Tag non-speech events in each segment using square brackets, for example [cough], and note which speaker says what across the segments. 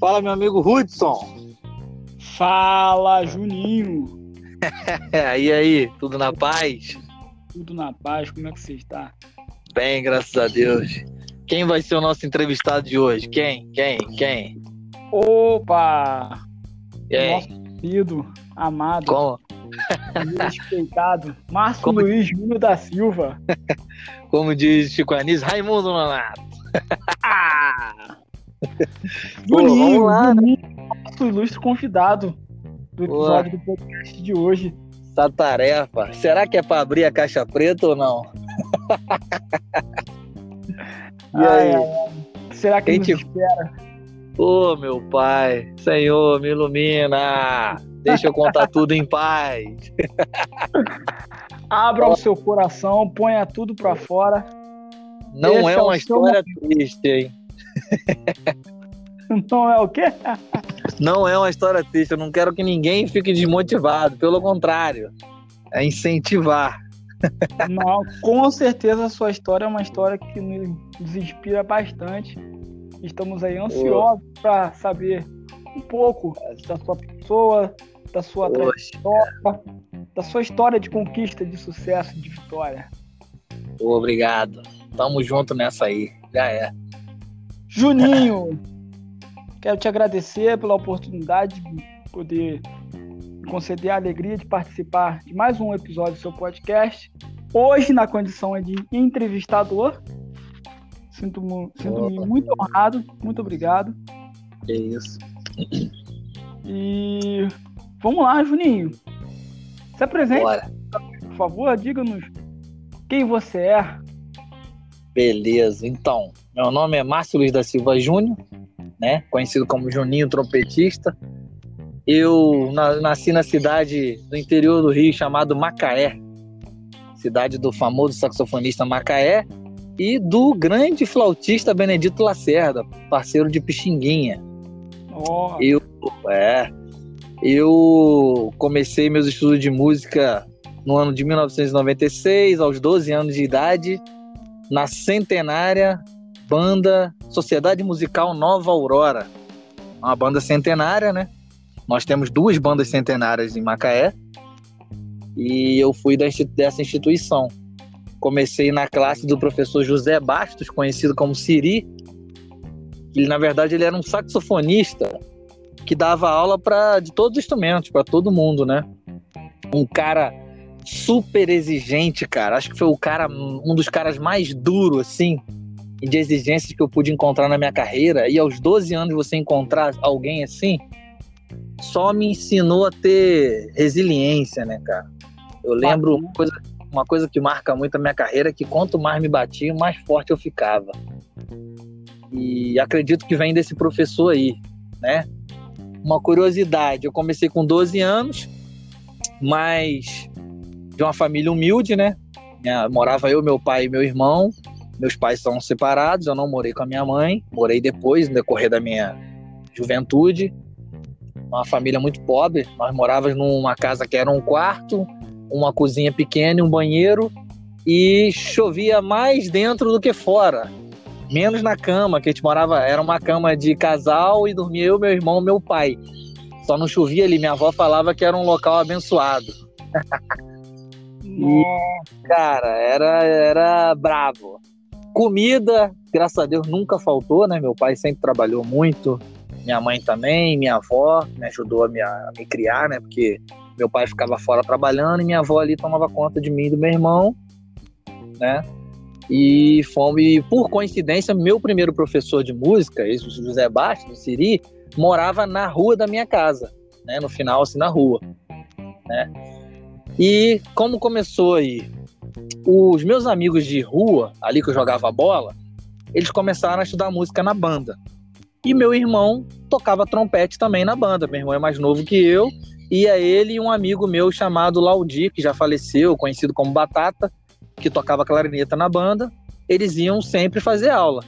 Speaker 1: Fala, meu amigo Hudson.
Speaker 2: Fala, Juninho. [laughs]
Speaker 1: e aí, tudo na paz?
Speaker 2: Tudo na paz, como é que você está?
Speaker 1: Bem, graças a Deus. Quem vai ser o nosso entrevistado de hoje? Quem? Quem? Quem?
Speaker 2: Opa!
Speaker 1: Quem?
Speaker 2: Nosso querido, amado,
Speaker 1: Como?
Speaker 2: Respeitado, Márcio
Speaker 1: Como-
Speaker 2: Luiz Júnior da Silva. [laughs]
Speaker 1: Como diz Chico Anísio, Raimundo Nonato.
Speaker 2: Ah! [laughs]
Speaker 1: Pô,
Speaker 2: Juninho,
Speaker 1: né?
Speaker 2: Nosso ilustre convidado do
Speaker 1: Pô.
Speaker 2: episódio do podcast de hoje.
Speaker 1: Essa tarefa. Será que é pra abrir a caixa preta ou não? [laughs] E aí?
Speaker 2: ai. Será que
Speaker 1: Quem
Speaker 2: nos
Speaker 1: te-
Speaker 2: espera?
Speaker 1: Ô, meu pai, Senhor, me ilumina. Deixa eu contar tudo em paz. [laughs]
Speaker 2: Abra o seu coração, ponha tudo pra fora.
Speaker 1: Não
Speaker 2: Esse
Speaker 1: é
Speaker 2: é
Speaker 1: uma
Speaker 2: seu
Speaker 1: história triste, hein? [laughs]
Speaker 2: Então é o quê?
Speaker 1: Não é uma história triste. Eu não quero que ninguém fique desmotivado. Pelo contrário, é incentivar. [laughs]
Speaker 2: Não, com certeza a sua história é uma história que nos inspira bastante. Estamos aí ansiosos para saber um pouco da sua pessoa, da sua
Speaker 1: Poxa,
Speaker 2: trajetória, da sua história de conquista, de sucesso, de vitória.
Speaker 1: obrigado. Tamo junto nessa aí. Já é.
Speaker 2: Juninho, quero te agradecer pela oportunidade de poder conceder a alegria de participar de mais um episódio do seu podcast. Hoje, na condição de entrevistador. Sinto-me
Speaker 1: Opa.
Speaker 2: muito honrado, muito obrigado.
Speaker 1: Que isso.
Speaker 2: E vamos lá, Juninho. Se apresente,
Speaker 1: Bora.
Speaker 2: por favor, diga-nos quem você é.
Speaker 1: Beleza. Então, meu nome é Márcio Luiz da Silva Júnior, né? Conhecido como Juninho Trompetista. Eu na- nasci na cidade do interior do Rio chamado Macaé, cidade do famoso saxofonista Macaé e do grande flautista Benedito Lacerda, parceiro de Pixinguinha.
Speaker 2: Ó,
Speaker 1: Eu, é, eu comecei meus estudos de música no ano de 1996, aos 12 anos de idade, na centenária banda Sociedade Musical Nova Aurora. Uma banda centenária, né? Nós temos duas bandas centenárias em Macaé. E eu fui dessa instituição. Comecei na classe do professor José Bastos, conhecido como Siri. Ele, na verdade, ele era um saxofonista que dava aula para de todos os instrumentos, para todo mundo, né? Um cara super exigente, cara. Acho que foi o cara, um dos caras mais duros, assim, de exigências que eu pude encontrar na minha carreira. E aos 12 anos você encontrar alguém assim, só me ensinou a ter resiliência, né, cara? Eu lembro uma coisa, uma coisa que marca muito a minha carreira, é que quanto mais me batia, mais forte eu ficava. E acredito que vem desse professor aí, né? Uma curiosidade, eu comecei com 12 anos, mas de uma família humilde, né? Morava eu, meu pai e meu irmão. Meus pais são separados, eu não morei com a minha mãe, morei depois, no decorrer da minha juventude. Uma família muito pobre, nós morávamos numa casa que era um quarto, uma cozinha pequena e um banheiro, e chovia mais dentro do que fora. Menos na cama, que a gente morava, era uma cama de casal e dormia eu, meu irmão, meu pai. Só não chovia ali, minha avó falava que era um local abençoado.
Speaker 2: nossa, [laughs]
Speaker 1: Cara, era, era bravo. Comida, graças a Deus, nunca faltou, né? Meu pai sempre trabalhou muito, minha mãe também, minha avó me ajudou a me, a me criar, né? Porque meu pai ficava fora trabalhando e minha avó ali tomava conta de mim e do meu irmão, né? E e por coincidência, meu primeiro professor de música, esse José Bastos, Siri, morava na rua da minha casa, né? No final, assim, na rua, né? E como começou aí? Os meus amigos de rua, ali que eu jogava bola, eles começaram a estudar música na banda. E meu irmão tocava trompete também na banda. Meu irmão é mais novo que eu. Ia ele e um amigo meu chamado Laudi, que já faleceu, conhecido como Batata, que tocava clarineta na banda. Eles iam sempre fazer aula.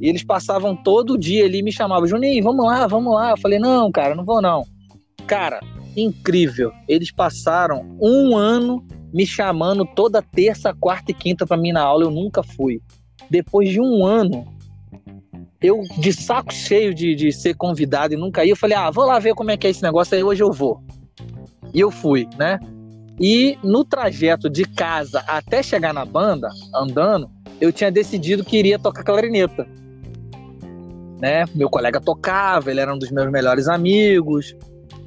Speaker 1: E eles passavam todo dia ali e me chamavam, Juninho, vamos lá, vamos lá. Eu falei, não, cara, não vou não. Cara, incrível. Eles passaram um ano me chamando toda terça, quarta e quinta para mim na aula, eu nunca fui. Depois de um ano, eu de saco cheio de, de ser convidado e nunca ia, eu falei, ah, vou lá ver como é que é esse negócio aí, hoje eu vou. E eu fui, né? E no trajeto de casa até chegar na banda, andando, eu tinha decidido que iria tocar clarineta. Né? Meu colega tocava, ele era um dos meus melhores amigos.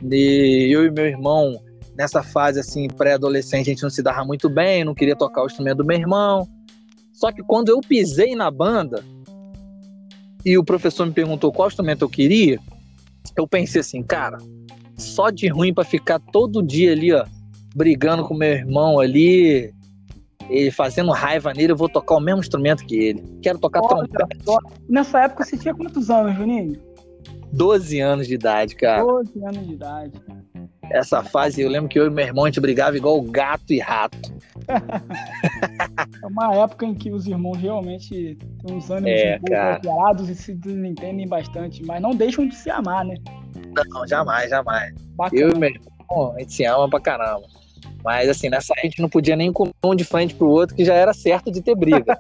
Speaker 1: E eu e meu irmão, nessa fase assim, pré-adolescente, a gente não se dava muito bem, não queria tocar o instrumento do meu irmão. Só que quando eu pisei na banda e o professor me perguntou qual instrumento eu queria, eu pensei assim, cara, só de ruim para ficar todo dia ali, ó, brigando com meu irmão ali, ele fazendo raiva nele, eu vou tocar o mesmo instrumento que ele. Quero tocar Olha, trompete.
Speaker 2: Nessa época você tinha quantos anos, Juninho?
Speaker 1: 12 anos de idade, cara.
Speaker 2: 12 anos de idade.
Speaker 1: Essa fase, eu lembro que eu e meu irmão a gente brigava igual gato e rato.
Speaker 2: é uma época em que os irmãos realmente têm uns ânimos
Speaker 1: é,
Speaker 2: pouco e se entendem bastante, mas não deixam de se amar, né?
Speaker 1: Não, jamais, jamais. Bacana. Eu e meu irmão, a gente se ama pra caramba. Mas assim, nessa a gente não podia nem comer um de frente pro outro, que já era certo de ter briga. [laughs]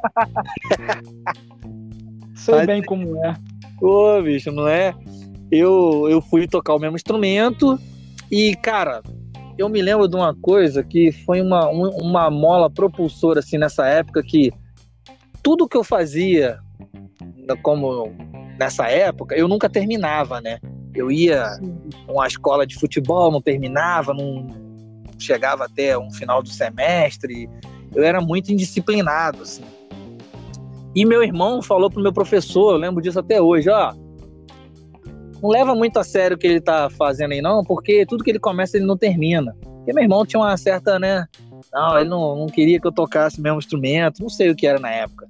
Speaker 2: Sei Mas, bem como é.
Speaker 1: Ô, bicho, não é? Eu, eu fui tocar o mesmo instrumento e, cara, eu me lembro de uma coisa que foi uma, uma mola propulsora, assim, nessa época, que tudo que eu fazia, como nessa época, eu nunca terminava, né? Eu ia uma escola de futebol, não terminava, não chegava até um final do semestre. Eu era muito indisciplinado, assim. E meu irmão falou pro meu professor, eu lembro disso até hoje, ó, não leva muito a sério o que ele tá fazendo aí não, porque tudo que ele começa ele não termina. Porque meu irmão tinha uma certa, né, não, ele não, não queria que eu tocasse mesmo instrumento, não sei o que era na época.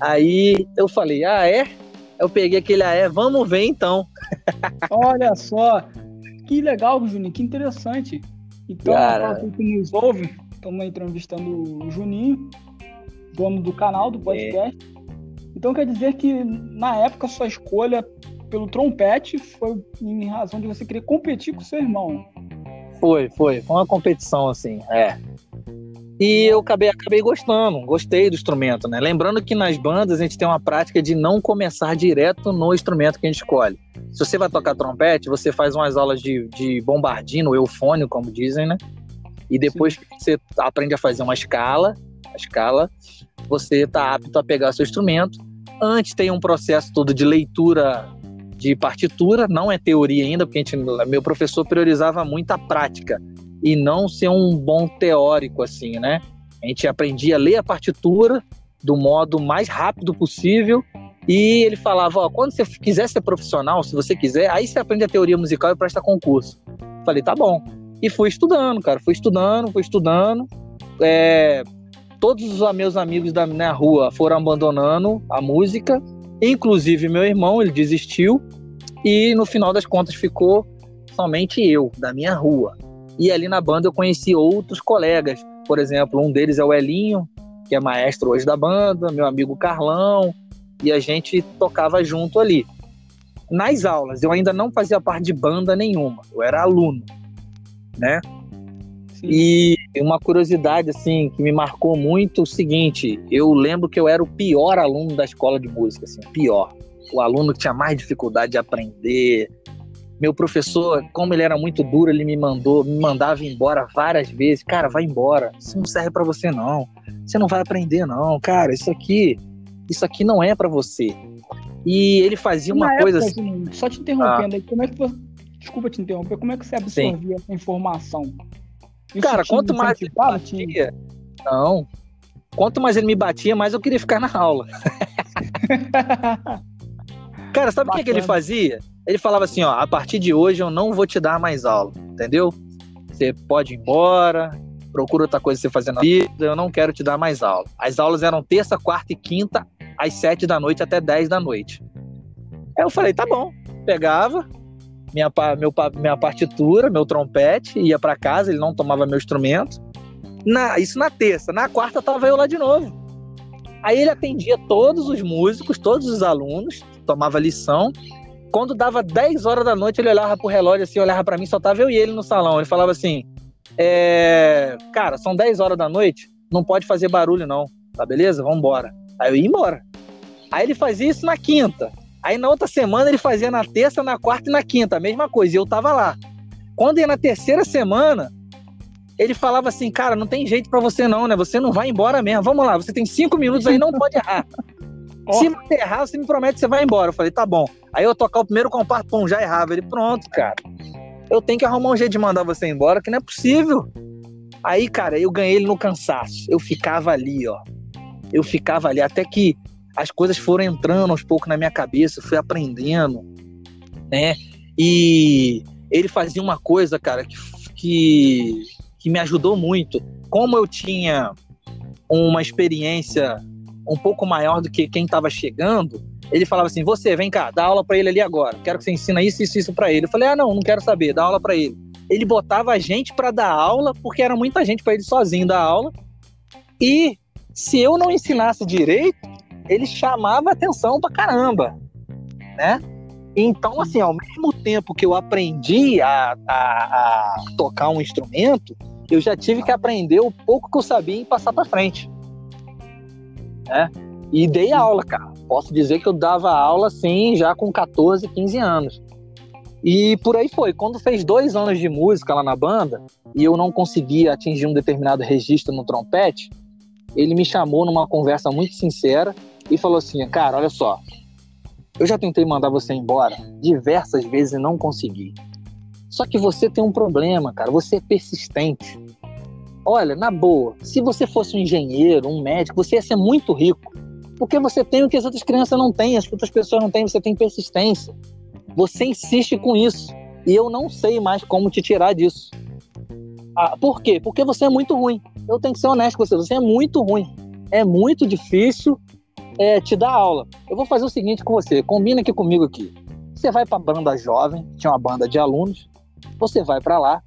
Speaker 1: Aí eu falei, ah, é? Eu peguei aquele, ah, é, vamos ver então.
Speaker 2: Olha só, que legal, Juninho, que interessante. Então, para que nos ouve, estamos entrevistando o Juninho, dono do canal, do podcast. É. Então quer dizer que na época sua escolha pelo trompete foi em razão de você querer competir com seu irmão.
Speaker 1: Foi, foi. Foi uma competição, assim, é. E eu acabei, acabei gostando, gostei do instrumento, né? Lembrando que nas bandas a gente tem uma prática de não começar direto no instrumento que a gente escolhe. Se você vai tocar trompete, você faz umas aulas de, de bombardino, eufônio, como dizem, né? E depois que você aprende a fazer uma escala, a escala, você está apto a pegar seu instrumento. Antes tem um processo todo de leitura de partitura, não é teoria ainda, porque a gente, meu professor priorizava muito a prática e não ser um bom teórico, assim, né? A gente aprendia a ler a partitura do modo mais rápido possível e ele falava, ó, quando você quiser ser profissional, se você quiser, aí você aprende a teoria musical e presta concurso. Falei, tá bom. E fui estudando, cara, fui estudando, fui estudando. É, todos os meus amigos da minha rua foram abandonando a música, inclusive meu irmão, ele desistiu, e no final das contas ficou somente eu, da minha rua. E ali na banda eu conheci outros colegas. Por exemplo, um deles é o Elinho, que é maestro hoje da banda, meu amigo Carlão, e a gente tocava junto ali. Nas aulas, eu ainda não fazia parte de banda nenhuma, eu era aluno, né? Sim. E uma curiosidade assim que me marcou muito o seguinte, eu lembro que eu era o pior aluno da escola de música, assim, pior. O aluno que tinha mais dificuldade de aprender, meu professor, como ele era muito duro, ele me mandou, me mandava embora várias vezes. Cara, vai embora. Isso não serve para você não. Você não vai aprender não, cara. Isso aqui, isso aqui não é para você. E ele fazia uma coisa época, assim.
Speaker 2: Só te interrompendo ah. aí, como é que você, desculpa te interromper, como é que você absorvia Sim. essa informação?
Speaker 1: Isso cara, quanto mais ele batia, não. Quanto mais ele me batia, mais eu queria ficar na aula. [laughs] cara, sabe o que, que ele fazia? Ele falava assim, ó, a partir de hoje eu não vou te dar mais aula, entendeu? Você pode ir embora, procura outra coisa você fazer na vida, eu não quero te dar mais aula. As aulas eram terça, quarta e quinta, às sete da noite até dez da noite. Aí eu falei, tá bom. Pegava minha, meu, minha partitura, meu trompete, ia para casa, ele não tomava meu instrumento. Na, isso na terça. Na quarta tava eu lá de novo. Aí ele atendia todos os músicos, todos os alunos, tomava lição quando dava 10 horas da noite, ele olhava pro relógio assim, olhava para mim, só tava eu e ele no salão. Ele falava assim: é, cara, são 10 horas da noite, não pode fazer barulho não, tá beleza? Vamos embora. Aí eu ia embora. Aí ele fazia isso na quinta. Aí na outra semana ele fazia na terça, na quarta e na quinta, a mesma coisa, e eu tava lá. Quando ia na terceira semana, ele falava assim, cara, não tem jeito para você não, né? Você não vai embora mesmo. Vamos lá, você tem cinco minutos aí, não pode errar. [laughs] Oh. Se você errar, você me promete que você vai embora. Eu falei, tá bom. Aí eu tocar o primeiro compacto, pum, já errava. Ele, pronto, cara. Eu tenho que arrumar um jeito de mandar você embora, que não é possível. Aí, cara, eu ganhei ele no cansaço. Eu ficava ali, ó. Eu ficava ali, até que as coisas foram entrando aos poucos na minha cabeça, fui aprendendo, né? E ele fazia uma coisa, cara, que, que, que me ajudou muito. Como eu tinha uma experiência um pouco maior do que quem estava chegando, ele falava assim: Você, vem cá, dá aula para ele ali agora. Quero que você ensina isso, isso, isso para ele. Eu falei: Ah, não, não quero saber, dá aula para ele. Ele botava a gente para dar aula, porque era muita gente para ele sozinho dar aula. E se eu não ensinasse direito, ele chamava atenção pra caramba, né? Então, assim, ao mesmo tempo que eu aprendi a, a, a tocar um instrumento, eu já tive que aprender o pouco que eu sabia e passar para frente né? E dei aula, cara. Posso dizer que eu dava aula, sim, já com 14, 15 anos. E por aí foi. Quando fez dois anos de música lá na banda e eu não conseguia atingir um determinado registro no trompete, ele me chamou numa conversa muito sincera e falou assim: Cara, olha só, eu já tentei mandar você embora diversas vezes e não consegui. Só que você tem um problema, cara. Você é persistente. Olha, na boa, se você fosse um engenheiro, um médico, você ia ser muito rico. Porque você tem o que as outras crianças não têm, as outras pessoas não têm, você tem persistência. Você insiste com isso. E eu não sei mais como te tirar disso. Ah, por quê? Porque você é muito ruim. Eu tenho que ser honesto com você, você é muito ruim. É muito difícil é, te dar aula. Eu vou fazer o seguinte com você, combina aqui comigo aqui. Você vai para a banda jovem, tinha uma banda de alunos, você vai para lá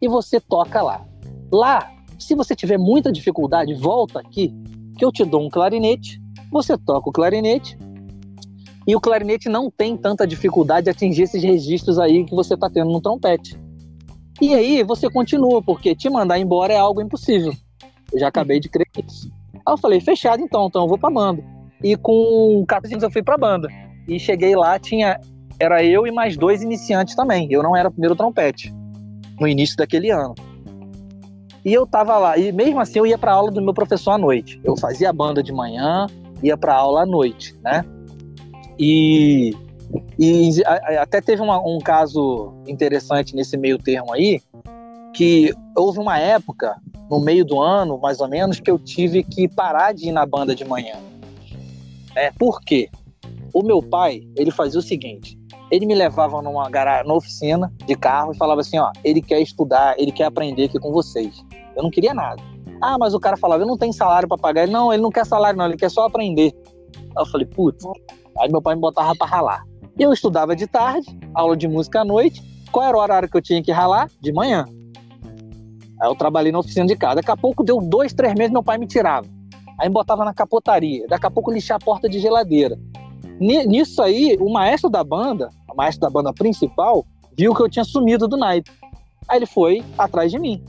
Speaker 1: e você toca lá. Lá, se você tiver muita dificuldade, volta aqui, que eu te dou um clarinete, você toca o clarinete, e o clarinete não tem tanta dificuldade de atingir esses registros aí que você está tendo no trompete. E aí você continua, porque te mandar embora é algo impossível. Eu já acabei de crer nisso. Aí eu falei, fechado então, então eu vou pra banda. E com 14 anos eu fui pra banda. E cheguei lá, tinha era eu e mais dois iniciantes também. Eu não era o primeiro trompete no início daquele ano. E eu tava lá, e mesmo assim eu ia para aula do meu professor à noite. Eu fazia banda de manhã, ia para aula à noite, né? E, e até teve uma, um caso interessante nesse meio termo aí, que houve uma época, no meio do ano, mais ou menos, que eu tive que parar de ir na banda de manhã. É, por quê? O meu pai, ele fazia o seguinte, ele me levava numa, garagem, numa oficina de carro e falava assim, ó, ele quer estudar, ele quer aprender aqui com vocês. Eu não queria nada. Ah, mas o cara falava, eu não tenho salário para pagar. Ele, não, ele não quer salário, não, ele quer só aprender. Aí eu falei, putz. Aí meu pai me botava para ralar. Eu estudava de tarde, aula de música à noite. Qual era o horário que eu tinha que ralar? De manhã. Aí eu trabalhei na oficina de casa. Daqui a pouco deu dois, três meses, meu pai me tirava. Aí me botava na capotaria. Daqui a pouco lixar a porta de geladeira. Nisso aí, o maestro da banda, o maestro da banda principal, viu que eu tinha sumido do naipe. Aí ele foi atrás de mim.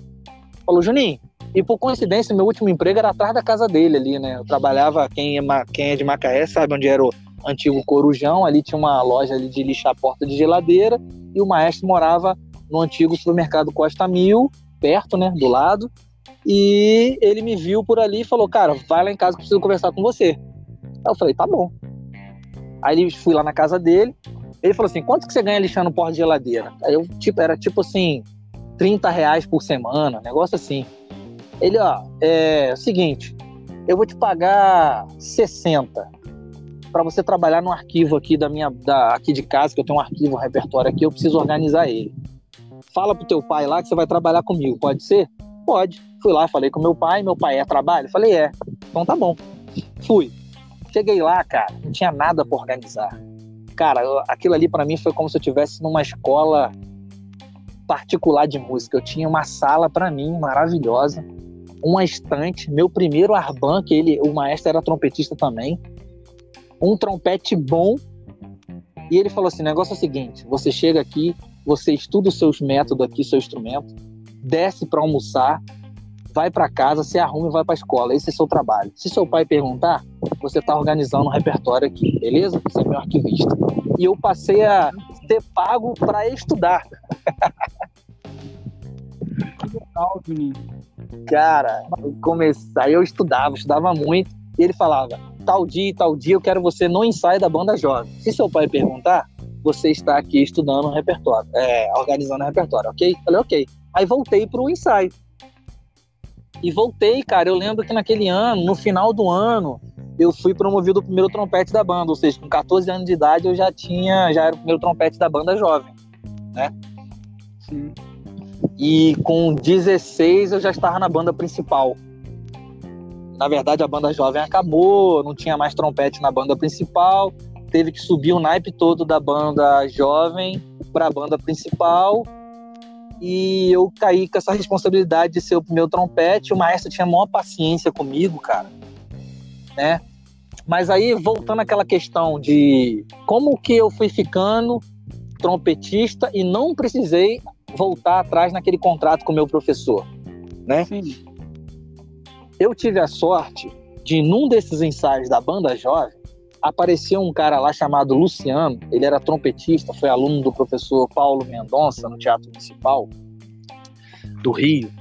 Speaker 1: Falou, Juninho, e por coincidência, meu último emprego era atrás da casa dele ali, né? Eu trabalhava, quem é, quem é de Macaé sabe onde era o antigo Corujão, ali tinha uma loja ali de lixar porta de geladeira, e o maestro morava no antigo supermercado Costa Mil, perto, né, do lado, e ele me viu por ali e falou, cara, vai lá em casa que eu preciso conversar com você. Aí eu falei, tá bom. Aí ele fui lá na casa dele, ele falou assim, quanto que você ganha lixando porta de geladeira? Aí eu, tipo, era tipo assim, 30 reais por semana, negócio assim. Ele, ó, é, é o seguinte, eu vou te pagar 60 para você trabalhar no arquivo aqui da minha, da, aqui de casa, que eu tenho um arquivo, um repertório aqui, eu preciso organizar ele. Fala pro teu pai lá que você vai trabalhar comigo, pode ser? Pode. Fui lá, falei com meu pai, meu pai é trabalho? Falei, é. Então tá bom. Fui. Cheguei lá, cara, não tinha nada para organizar. Cara, aquilo ali para mim foi como se eu estivesse numa escola particular de música. Eu tinha uma sala para mim maravilhosa, uma estante, meu primeiro arban, que ele, o maestro era trompetista também, um trompete bom. E ele falou assim: negócio é o seguinte: você chega aqui, você estuda os seus métodos aqui, seu instrumento, desce para almoçar, vai para casa, se arruma e vai para escola. Esse é seu trabalho. Se seu pai perguntar, você está organizando um repertório aqui, beleza? Você é meu arquivista. E eu passei a ser pago para estudar.
Speaker 2: Que legal, Juninho.
Speaker 1: Cara, eu comecei, aí eu estudava, estudava muito, e ele falava: tal dia e tal dia eu quero você no ensaio da banda jovem. Se seu pai perguntar, você está aqui estudando repertório, é, organizando repertório, ok? Falei, ok. Aí voltei para o ensaio. E voltei, cara. Eu lembro que naquele ano, no final do ano, eu fui promovido o primeiro trompete da banda. Ou seja, com 14 anos de idade eu já tinha, já era o primeiro trompete da banda jovem, né?
Speaker 2: Sim.
Speaker 1: E com 16 eu já estava na banda principal. Na verdade, a banda jovem acabou, não tinha mais trompete na banda principal. Teve que subir o naipe todo da banda jovem para a banda principal e eu caí com essa responsabilidade de ser o primeiro trompete. O maestro tinha a maior paciência comigo, cara, né? Mas aí, voltando àquela questão de como que eu fui ficando trompetista e não precisei voltar atrás naquele contrato com o meu professor, né?
Speaker 2: Sim.
Speaker 1: Eu tive a sorte de, num desses ensaios da banda jovem, apareceu um cara lá chamado Luciano, ele era trompetista, foi aluno do professor Paulo Mendonça no Teatro Municipal do Rio.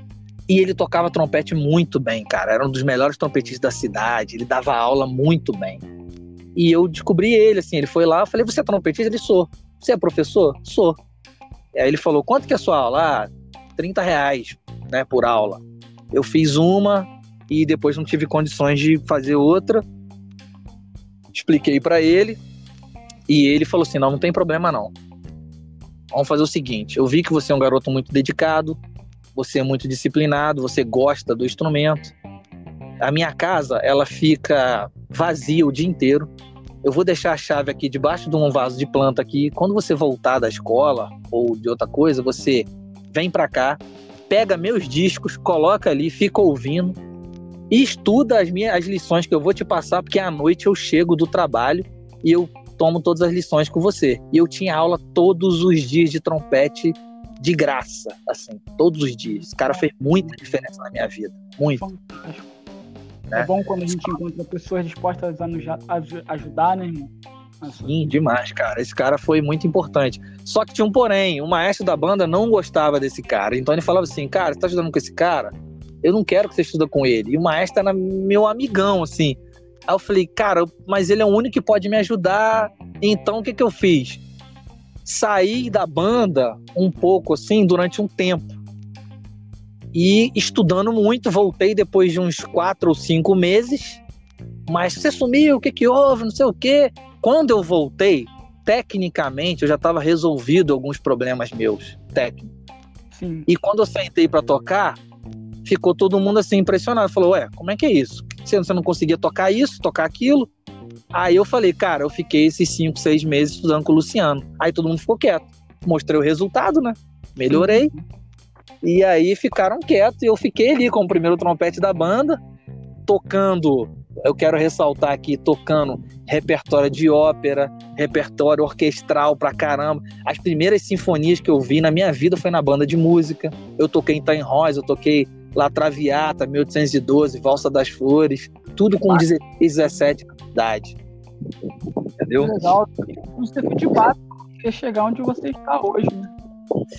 Speaker 1: E ele tocava trompete muito bem, cara. Era um dos melhores trompetistas da cidade. Ele dava aula muito bem. E eu descobri ele, assim. Ele foi lá, eu falei: Você é trompetista? Ele sou. Você é professor? Sou. Aí ele falou: Quanto que é a sua aula? Ah, 30 reais né, por aula. Eu fiz uma e depois não tive condições de fazer outra expliquei para ele e ele falou assim: não, não tem problema não. Vamos fazer o seguinte: eu vi que você é um garoto muito dedicado, você é muito disciplinado, você gosta do instrumento. A minha casa ela fica vazia o dia inteiro. Eu vou deixar a chave aqui debaixo de um vaso de planta aqui. Quando você voltar da escola ou de outra coisa, você vem para cá, pega meus discos, coloca ali, fica ouvindo e estuda as minhas as lições que eu vou te passar, porque à noite eu chego do trabalho e eu tomo todas as lições com você. E eu tinha aula todos os dias de trompete de graça, assim, todos os dias. Esse cara fez muita diferença na minha vida, muito.
Speaker 2: É, é bom quando a gente encontra pessoas dispostas a nos ajudar, né, irmão?
Speaker 1: Sim, demais, cara. Esse cara foi muito importante. Só que tinha um porém, o maestro da banda não gostava desse cara. Então ele falava assim, cara, você tá ajudando com esse cara? Eu não quero que você estuda com ele. E o maestro era meu amigão, assim. Aí eu falei, cara, mas ele é o único que pode me ajudar. Então o que, que eu fiz? Saí da banda um pouco, assim, durante um tempo. E estudando muito, voltei depois de uns quatro ou cinco meses. Mas você sumiu, o que, que houve? Não sei o quê. Quando eu voltei, tecnicamente, eu já estava resolvido alguns problemas meus, técnicos.
Speaker 2: Sim.
Speaker 1: E quando eu sentei para tocar, ficou todo mundo assim impressionado. Falou, ué, como é que é isso? Você não conseguia tocar isso, tocar aquilo? Aí eu falei, cara, eu fiquei esses cinco, seis meses estudando com o Luciano. Aí todo mundo ficou quieto. Mostrei o resultado, né? Melhorei. E aí ficaram quietos e eu fiquei ali com o primeiro trompete da banda, tocando. Eu quero ressaltar aqui, tocando repertório de ópera, repertório orquestral pra caramba. As primeiras sinfonias que eu vi na minha vida foi na banda de música. Eu toquei em Time Rosa, eu toquei La Traviata, 1812, Valsa das Flores, tudo com 16, 17 de idade. Entendeu?
Speaker 2: Legal. Você foi de base para chegar onde você está hoje, né?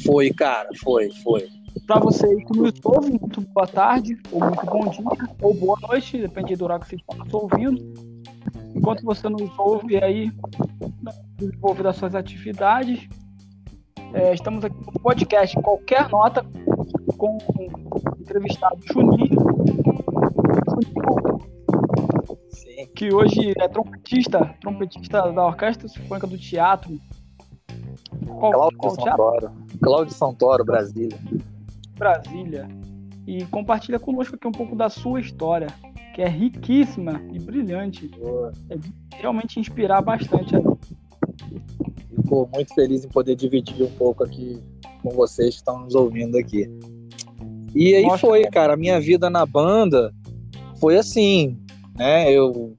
Speaker 1: Foi, cara, foi, foi.
Speaker 2: Para você que nos ouve, muito boa tarde, ou muito bom dia, ou boa noite, depende do horário que você está nos ouvindo. Enquanto você nos ouve aí, desenvolve das suas atividades, é, estamos aqui no podcast Qualquer Nota com entrevistado Juninho, Sim. que hoje é trompetista, trompetista da Orquestra Sinfônica do Teatro.
Speaker 1: Qual, Cláudio qual Santoro. Teatro? Cláudio Santoro, Brasília.
Speaker 2: Brasília. E compartilha conosco aqui um pouco da sua história, que é riquíssima e brilhante. Boa. É realmente inspirar bastante.
Speaker 1: Fico muito feliz em poder dividir um pouco aqui com vocês que estão nos ouvindo aqui. E aí foi, cara, a minha vida na banda foi assim, né? Eu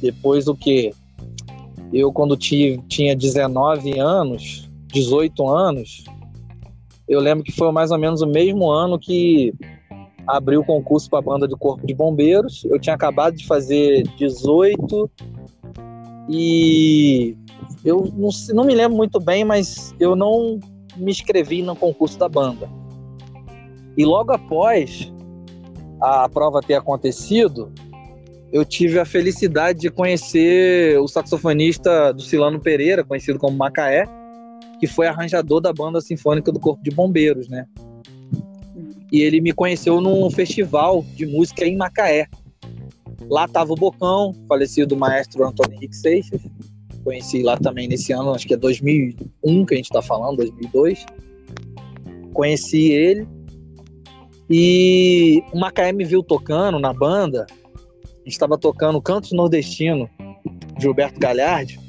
Speaker 1: depois do que eu quando tive, tinha 19 anos, 18 anos, eu lembro que foi mais ou menos o mesmo ano que abriu o concurso para a banda do Corpo de Bombeiros. Eu tinha acabado de fazer 18 e eu não, não me lembro muito bem, mas eu não me inscrevi no concurso da banda. E logo após a prova ter acontecido, eu tive a felicidade de conhecer o saxofonista do Silano Pereira, conhecido como Macaé, que foi arranjador da banda sinfônica do Corpo de Bombeiros, né? E ele me conheceu num festival de música em Macaé. Lá tava o Bocão, falecido maestro Antônio Henrique Seixas. Conheci lá também nesse ano, acho que é 2001 que a gente tá falando, 2002. Conheci ele. E o Macaé me viu tocando na banda. A gente estava tocando Cantos Nordestino, Gilberto Galhardi.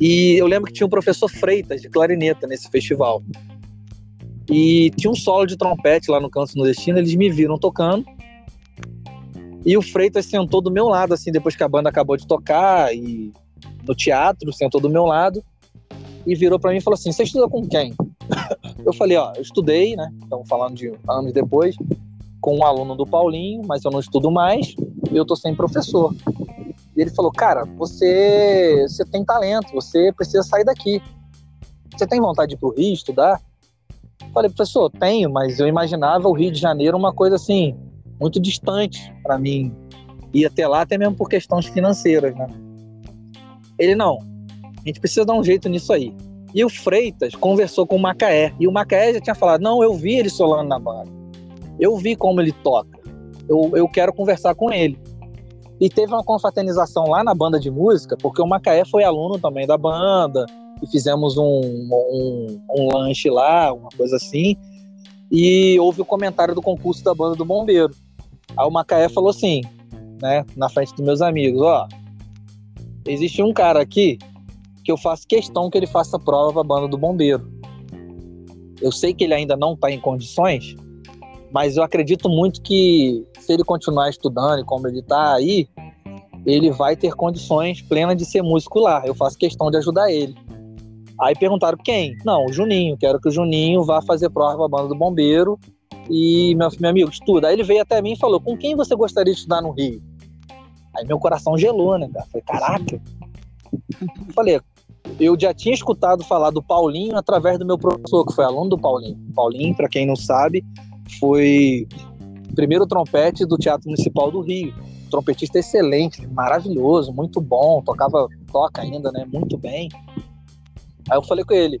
Speaker 1: E eu lembro que tinha um professor Freitas de clarineta nesse festival. E tinha um solo de trompete lá no Canto Nordestino, eles me viram tocando. E o Freitas sentou do meu lado, assim, depois que a banda acabou de tocar, e no teatro, sentou do meu lado, e virou para mim e falou assim: Você estuda com quem? Eu falei: Ó, eu estudei, né? Estamos falando de anos depois, com um aluno do Paulinho, mas eu não estudo mais, e eu tô sem professor. E ele falou: Cara, você, você tem talento, você precisa sair daqui. Você tem vontade de ir pro Rio estudar? Falei, professor, tenho, mas eu imaginava o Rio de Janeiro uma coisa assim, muito distante para mim ir até lá, até mesmo por questões financeiras, né? Ele, não, a gente precisa dar um jeito nisso aí. E o Freitas conversou com o Macaé, e o Macaé já tinha falado, não, eu vi ele solando na banda, eu vi como ele toca, eu, eu quero conversar com ele. E teve uma confraternização lá na banda de música, porque o Macaé foi aluno também da banda, e fizemos um, um, um lanche lá, uma coisa assim, e houve o comentário do concurso da banda do Bombeiro. Aí o Macaé falou assim, né, na frente dos meus amigos, ó, existe um cara aqui que eu faço questão que ele faça prova a banda do Bombeiro. Eu sei que ele ainda não está em condições, mas eu acredito muito que se ele continuar estudando e como ele está aí, ele vai ter condições plenas de ser músico lá. Eu faço questão de ajudar ele. Aí perguntaram quem? Não, o Juninho. Quero que o Juninho vá fazer prova a banda do Bombeiro. E meu, meu amigo, estuda. Aí ele veio até mim e falou: com quem você gostaria de estudar no Rio? Aí meu coração gelou, né, cara? Falei, caraca. Falei, eu já tinha escutado falar do Paulinho através do meu professor, que foi aluno do Paulinho. Paulinho, para quem não sabe, foi primeiro trompete do Teatro Municipal do Rio. Trompetista excelente, maravilhoso, muito bom, tocava, toca ainda, né? Muito bem. Aí eu falei com ele: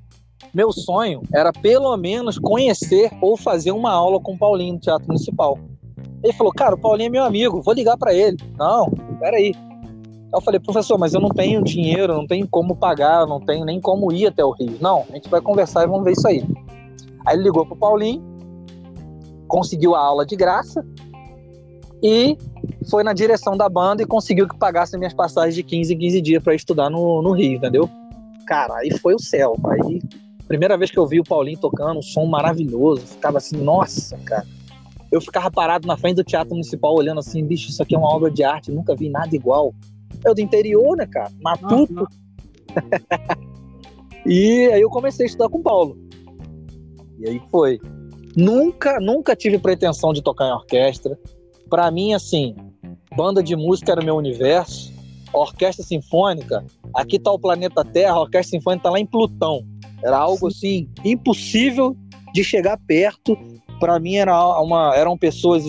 Speaker 1: meu sonho era pelo menos conhecer ou fazer uma aula com o Paulinho no Teatro Municipal. Ele falou: cara, o Paulinho é meu amigo, vou ligar para ele. Não, peraí. Eu falei: professor, mas eu não tenho dinheiro, não tenho como pagar, não tenho nem como ir até o Rio. Não, a gente vai conversar e vamos ver isso aí. Aí ele ligou pro Paulinho, conseguiu a aula de graça e foi na direção da banda e conseguiu que pagasse minhas passagens de 15 em 15 dias para estudar no, no Rio, entendeu? cara, aí foi o céu. Aí, primeira vez que eu vi o Paulinho tocando, um som maravilhoso, ficava assim, nossa, cara. Eu ficava parado na frente do Teatro Municipal olhando assim, bicho, isso aqui é uma obra de arte, nunca vi nada igual. Eu do interior, né, cara? Matuto. [laughs] e aí eu comecei a estudar com o Paulo. E aí foi. Nunca, nunca tive pretensão de tocar em orquestra. Para mim, assim, banda de música era o meu universo orquestra sinfônica, aqui está o planeta Terra, a orquestra sinfônica está lá em Plutão. Era algo assim impossível de chegar perto. Para mim era uma, eram pessoas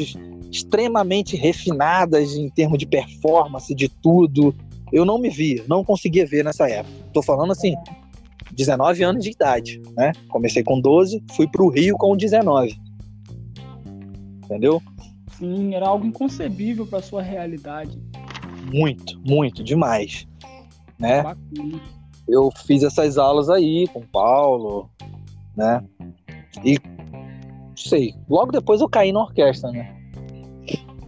Speaker 1: extremamente refinadas em termos de performance, de tudo. Eu não me via, não conseguia ver nessa época. Tô falando assim, 19 anos de idade, né? Comecei com 12, fui para o Rio com 19. Entendeu?
Speaker 2: Sim, era algo inconcebível para sua realidade
Speaker 1: muito, muito, demais. Né? Eu fiz essas aulas aí com o Paulo, né? E sei, logo depois eu caí na orquestra, né?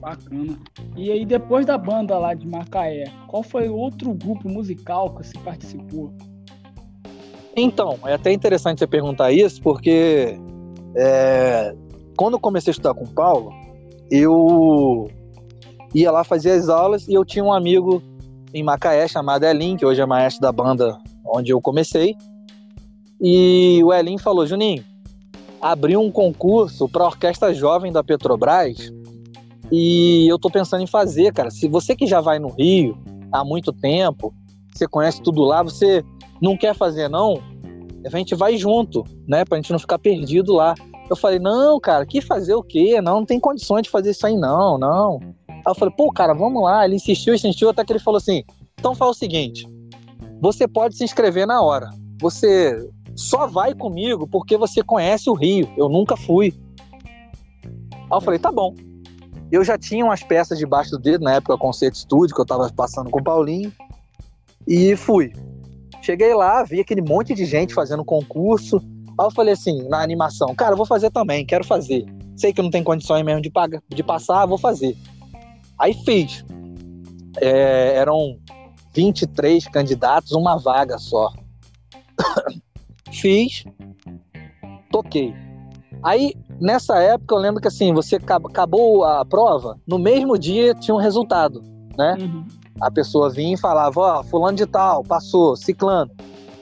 Speaker 2: Bacana. E aí, depois da banda lá de Macaé, qual foi outro grupo musical que você participou?
Speaker 1: Então, é até interessante você perguntar isso, porque é, quando eu comecei a estudar com o Paulo, eu ia lá fazer as aulas e eu tinha um amigo em Macaé chamado Elin, que hoje é maestro da banda onde eu comecei. E o Elin falou: Juninho, abriu um concurso para a Orquestra Jovem da Petrobras e eu tô pensando em fazer, cara. Se você que já vai no Rio há muito tempo, você conhece tudo lá, você não quer fazer não, a gente vai junto, né, pra gente não ficar perdido lá. Eu falei, não, cara, que fazer o quê? Não, não tem condições de fazer isso aí não, não. Aí eu falei, pô, cara, vamos lá. Ele insistiu, insistiu, até que ele falou assim, então fala o seguinte, você pode se inscrever na hora. Você só vai comigo porque você conhece o Rio. Eu nunca fui. Aí eu falei, tá bom. Eu já tinha umas peças debaixo do dedo, na época Conceito Studio, que eu tava passando com o Paulinho. E fui. Cheguei lá, vi aquele monte de gente fazendo concurso. Aí eu falei assim, na animação, cara, vou fazer também, quero fazer. Sei que não tem condições mesmo de, pagar, de passar, vou fazer. Aí fiz. É, eram 23 candidatos, uma vaga só. [coughs] Fiz, toquei. Aí, nessa época, eu lembro que assim, você acabou a prova, no mesmo dia tinha um resultado, né? Uhum. A pessoa vinha e falava, ó, oh, fulano de tal, passou, ciclano.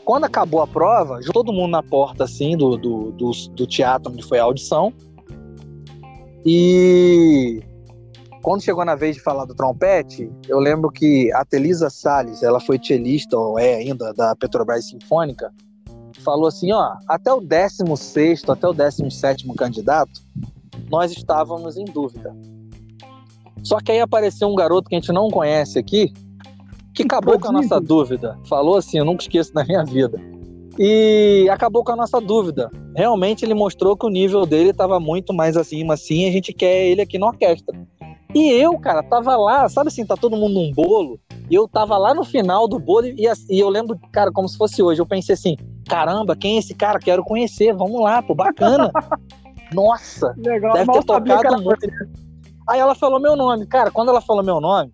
Speaker 1: Quando acabou a prova, todo mundo na porta, assim, do, do, do, do teatro onde foi a audição. E quando chegou na vez de falar do trompete, eu lembro que a Telisa Salles, ela foi cellista, ou é ainda, da Petrobras Sinfônica, falou assim, ó, até o 16 até o 17 candidato, nós estávamos em dúvida. Só que aí apareceu um garoto que a gente não conhece aqui, que acabou com a nossa dúvida. Falou assim, eu nunca esqueço na minha vida. E acabou com a nossa dúvida. Realmente ele mostrou que o nível dele estava muito mais acima, assim, a gente quer ele aqui na orquestra. E eu, cara, tava lá, sabe assim, tá todo mundo num bolo, e eu tava lá no final do bolo, e, e eu lembro, cara, como se fosse hoje, eu pensei assim, caramba, quem é esse cara? Quero conhecer, vamos lá, pô, bacana. [laughs] Nossa, Legal, deve ter tocado muito. Aí ela falou meu nome, cara, quando ela falou meu nome,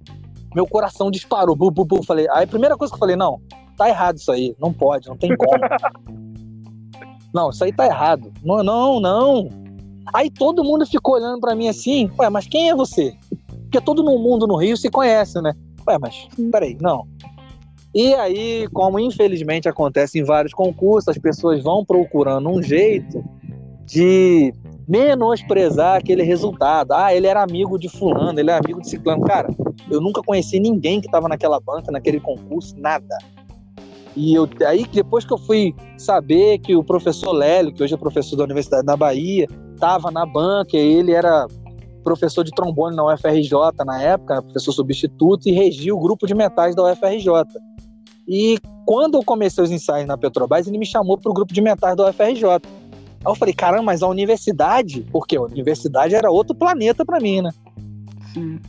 Speaker 1: meu coração disparou, bu, bu, bu, falei, aí a primeira coisa que eu falei, não, tá errado isso aí, não pode, não tem como. [laughs] não, isso aí tá errado. Não, não, não. Aí todo mundo ficou olhando para mim assim, ué, mas quem é você? Porque todo mundo no Rio se conhece, né? Ué, mas peraí, não. E aí, como infelizmente acontece em vários concursos, as pessoas vão procurando um jeito de menosprezar aquele resultado. Ah, ele era amigo de fulano, ele é amigo de ciclano. Cara, eu nunca conheci ninguém que estava naquela banca, naquele concurso, nada. E eu, aí, depois que eu fui saber que o professor Lélio, que hoje é professor da Universidade da Bahia, estava na banca, ele era professor de trombone na UFRJ na época, professor substituto, e regia o grupo de metais da UFRJ. E quando eu comecei os ensaios na Petrobras, ele me chamou para o grupo de metais da UFRJ. Aí eu falei, caramba, mas a universidade, porque a universidade era outro planeta para mim, né? Sim.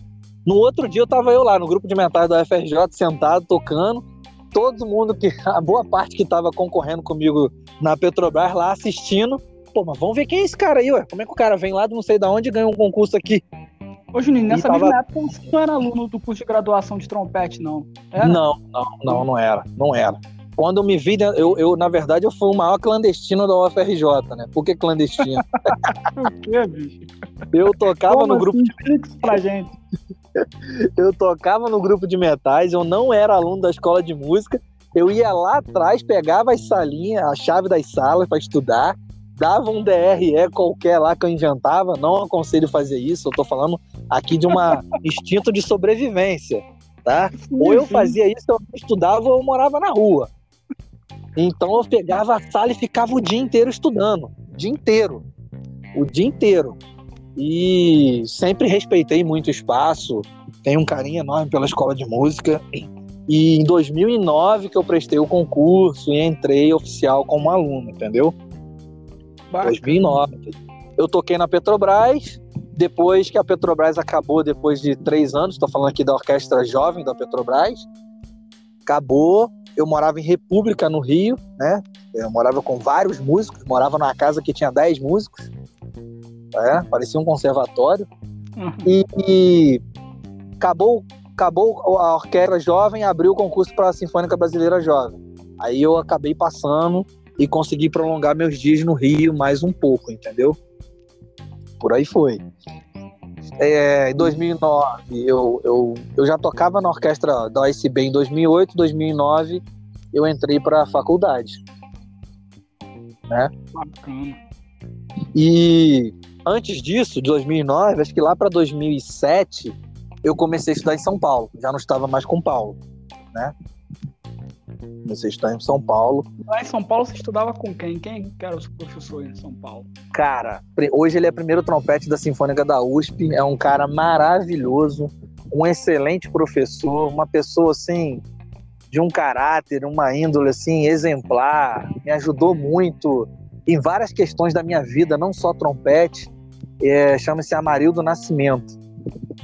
Speaker 1: No outro dia eu tava eu lá no grupo de metais da UFRJ, sentado, tocando, todo mundo que, a boa parte que tava concorrendo comigo na Petrobras lá assistindo, pô, mas vamos ver quem é esse cara aí, ué. Como é que o cara vem lá do não sei de onde e ganha um concurso aqui?
Speaker 2: Ô, Juninho, nessa tava... mesma época você não era aluno do curso de graduação de trompete, não?
Speaker 1: Era? Não, não, não, não era. Não era. Quando eu me vi, eu, eu, na verdade, eu fui o maior clandestino da UFRJ, né? Por que clandestino? [laughs] Por que, bicho? Eu tocava Como no grupo
Speaker 2: assim? de. pra gente. [laughs]
Speaker 1: eu tocava no grupo de metais, eu não era aluno da escola de música. Eu ia lá atrás, pegava as salinhas, a chave das salas para estudar, dava um DRE qualquer lá que eu inventava, não aconselho fazer isso, eu tô falando aqui de um [laughs] instinto de sobrevivência, tá? Ou eu fazia isso, eu estudava ou eu morava na rua. Então eu pegava a sala e ficava o dia inteiro estudando, o dia inteiro, o dia inteiro. E sempre respeitei muito o espaço, tenho um carinho enorme pela escola de música. E em 2009 que eu prestei o concurso e entrei oficial como aluno, entendeu? Bacana. 2009. Eu toquei na Petrobras, depois que a Petrobras acabou, depois de três anos, estou falando aqui da orquestra jovem da Petrobras, acabou. Eu morava em República, no Rio, né? Eu morava com vários músicos, morava numa casa que tinha dez músicos, é, parecia um conservatório. Uhum. E, e acabou, acabou a orquestra jovem, abriu o concurso para a Sinfônica Brasileira Jovem. Aí eu acabei passando e consegui prolongar meus dias no Rio mais um pouco, entendeu? Por aí foi. É, em 2009, eu, eu, eu já tocava na orquestra da OSB em 2008, 2009 eu entrei para a faculdade. Né? Bacana. E antes disso, de 2009, acho que lá para 2007, eu comecei a estudar em São Paulo. Já não estava mais com Paulo, né? A estudar em São Paulo.
Speaker 2: Lá em São Paulo você estudava com quem? Quem era os professores em São Paulo?
Speaker 1: Cara, hoje ele é primeiro trompete da Sinfônica da USP. É um cara maravilhoso, um excelente professor, uma pessoa assim de um caráter, uma índole assim exemplar. Me ajudou muito em várias questões da minha vida, não só trompete. É, Chama-se Amarildo Nascimento.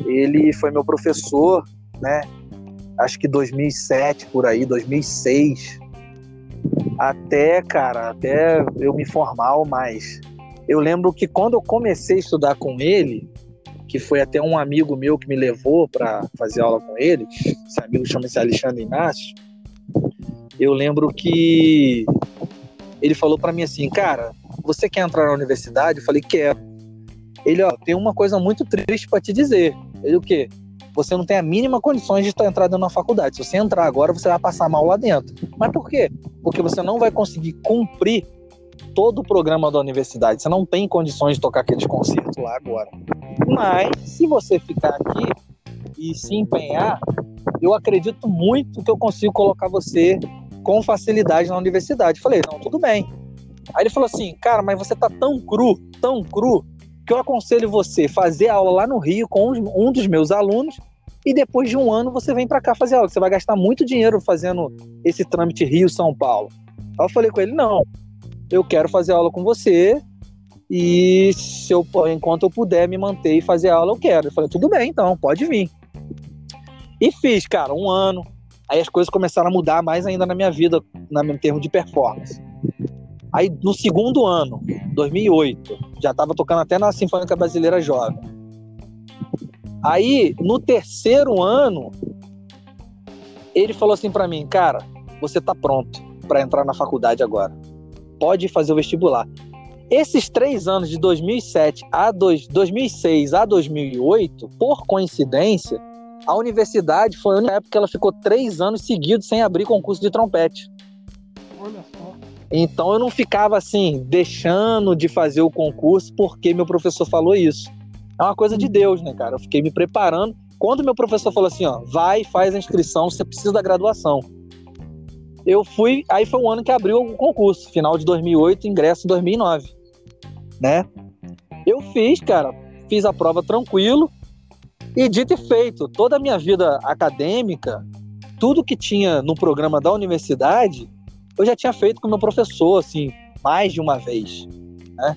Speaker 1: Ele foi meu professor, né? Acho que 2007 por aí, 2006, até, cara, até eu me formar mais. Eu lembro que quando eu comecei a estudar com ele, que foi até um amigo meu que me levou para fazer aula com ele, esse amigo chama-se Alexandre Inácio. Eu lembro que ele falou para mim assim, cara, você quer entrar na universidade? Eu falei, quero. Ele, ó, tem uma coisa muito triste para te dizer. Ele, o quê? Você não tem a mínima condições de estar entrando na faculdade. Se você entrar agora, você vai passar mal lá dentro. Mas por quê? Porque você não vai conseguir cumprir todo o programa da universidade. Você não tem condições de tocar aqueles concertos lá agora. Mas, se você ficar aqui e se empenhar, eu acredito muito que eu consigo colocar você com facilidade na universidade. Falei, não, tudo bem. Aí ele falou assim, cara, mas você tá tão cru, tão cru, que eu aconselho você fazer aula lá no Rio com um dos meus alunos e depois de um ano você vem para cá fazer aula. Você vai gastar muito dinheiro fazendo esse trâmite Rio-São Paulo. Aí eu falei com ele, não, eu quero fazer aula com você e se eu, enquanto eu puder me manter e fazer aula, eu quero. Eu falei, tudo bem, então, pode vir. E fiz, cara, um ano. Aí as coisas começaram a mudar mais ainda na minha vida, na, em termos de performance. Aí no segundo ano, 2008, já estava tocando até na Sinfônica Brasileira Jovem. Aí no terceiro ano, ele falou assim para mim, cara, você tá pronto para entrar na faculdade agora. Pode fazer o vestibular. Esses três anos de 2007 a dois, 2006 a 2008, por coincidência, a universidade foi a única época que ela ficou três anos seguidos sem abrir concurso de trompete. Olha só. Então eu não ficava assim, deixando de fazer o concurso porque meu professor falou isso. É uma coisa de Deus, né, cara? Eu fiquei me preparando. Quando meu professor falou assim, ó, vai, faz a inscrição, você precisa da graduação. Eu fui, aí foi o ano que abriu o concurso, final de 2008, ingresso em 2009, né? Eu fiz, cara, fiz a prova tranquilo e dito e feito, toda a minha vida acadêmica, tudo que tinha no programa da universidade, eu já tinha feito com meu professor, assim, mais de uma vez, né?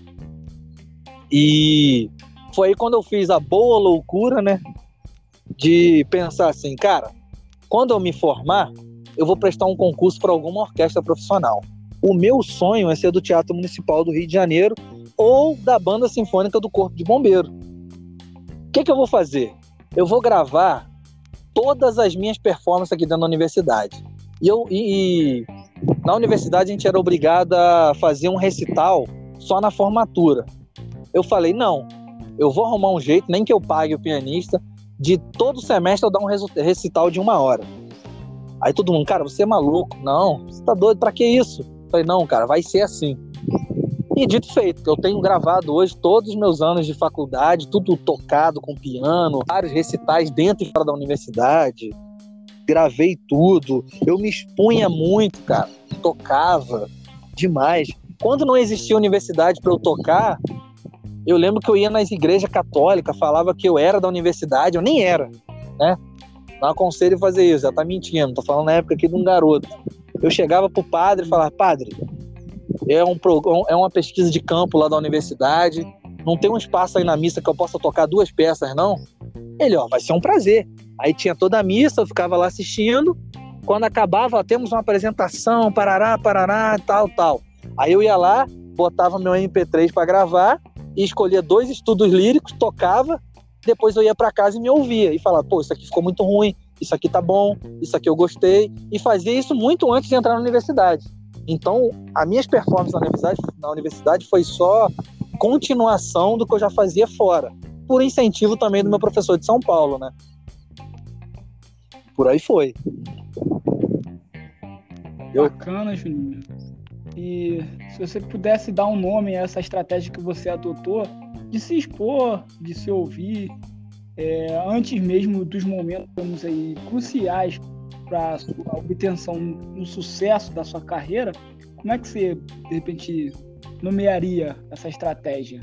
Speaker 1: E foi aí quando eu fiz a boa loucura, né? De pensar assim, cara, quando eu me formar, eu vou prestar um concurso para alguma orquestra profissional. O meu sonho é ser do Teatro Municipal do Rio de Janeiro ou da Banda Sinfônica do Corpo de Bombeiro. O que, que eu vou fazer? Eu vou gravar todas as minhas performances aqui dentro da universidade. E, eu, e, e na universidade a gente era obrigado a fazer um recital só na formatura. Eu falei, não, eu vou arrumar um jeito, nem que eu pague o pianista, de todo semestre eu dar um recital de uma hora. Aí todo mundo, cara, você é maluco. Não, você tá doido, pra que isso? Eu falei, não, cara, vai ser assim. E dito feito, eu tenho gravado hoje todos os meus anos de faculdade, tudo tocado com piano, vários recitais dentro e fora da universidade. Gravei tudo. Eu me expunha muito, cara tocava demais. Quando não existia universidade para eu tocar, eu lembro que eu ia nas igrejas católicas, falava que eu era da universidade, eu nem era, né? Não aconselho fazer isso, já tá mentindo, tô falando na época aqui de um garoto. Eu chegava pro padre e falava, padre, é, um, é uma pesquisa de campo lá da universidade, não tem um espaço aí na missa que eu possa tocar duas peças, não? Ele, ó, vai ser um prazer. Aí tinha toda a missa, eu ficava lá assistindo, quando acabava, ó, temos uma apresentação, parará, parará, tal, tal. Aí eu ia lá, botava meu MP3 para gravar e escolhia dois estudos líricos, tocava, depois eu ia para casa e me ouvia e falava, pô, isso aqui ficou muito ruim, isso aqui tá bom, isso aqui eu gostei, e fazia isso muito antes de entrar na universidade. Então, as minhas performances na universidade, na universidade foi só continuação do que eu já fazia fora, por incentivo também do meu professor de São Paulo, né? Por aí foi.
Speaker 2: Bacana, Juninho. E se você pudesse dar um nome a essa estratégia que você adotou de se expor, de se ouvir, é, antes mesmo dos momentos aí, cruciais para a obtenção no sucesso da sua carreira, como é que você, de repente, nomearia essa estratégia?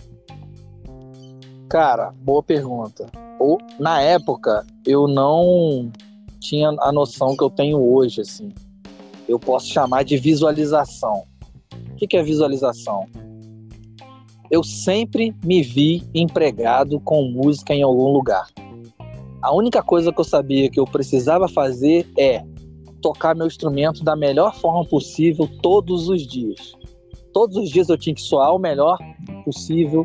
Speaker 1: Cara, boa pergunta. Ou, na época, eu não tinha a noção que eu tenho hoje, assim. Eu posso chamar de visualização. O que é visualização? Eu sempre me vi empregado com música em algum lugar. A única coisa que eu sabia que eu precisava fazer é tocar meu instrumento da melhor forma possível todos os dias. Todos os dias eu tinha que soar o melhor possível,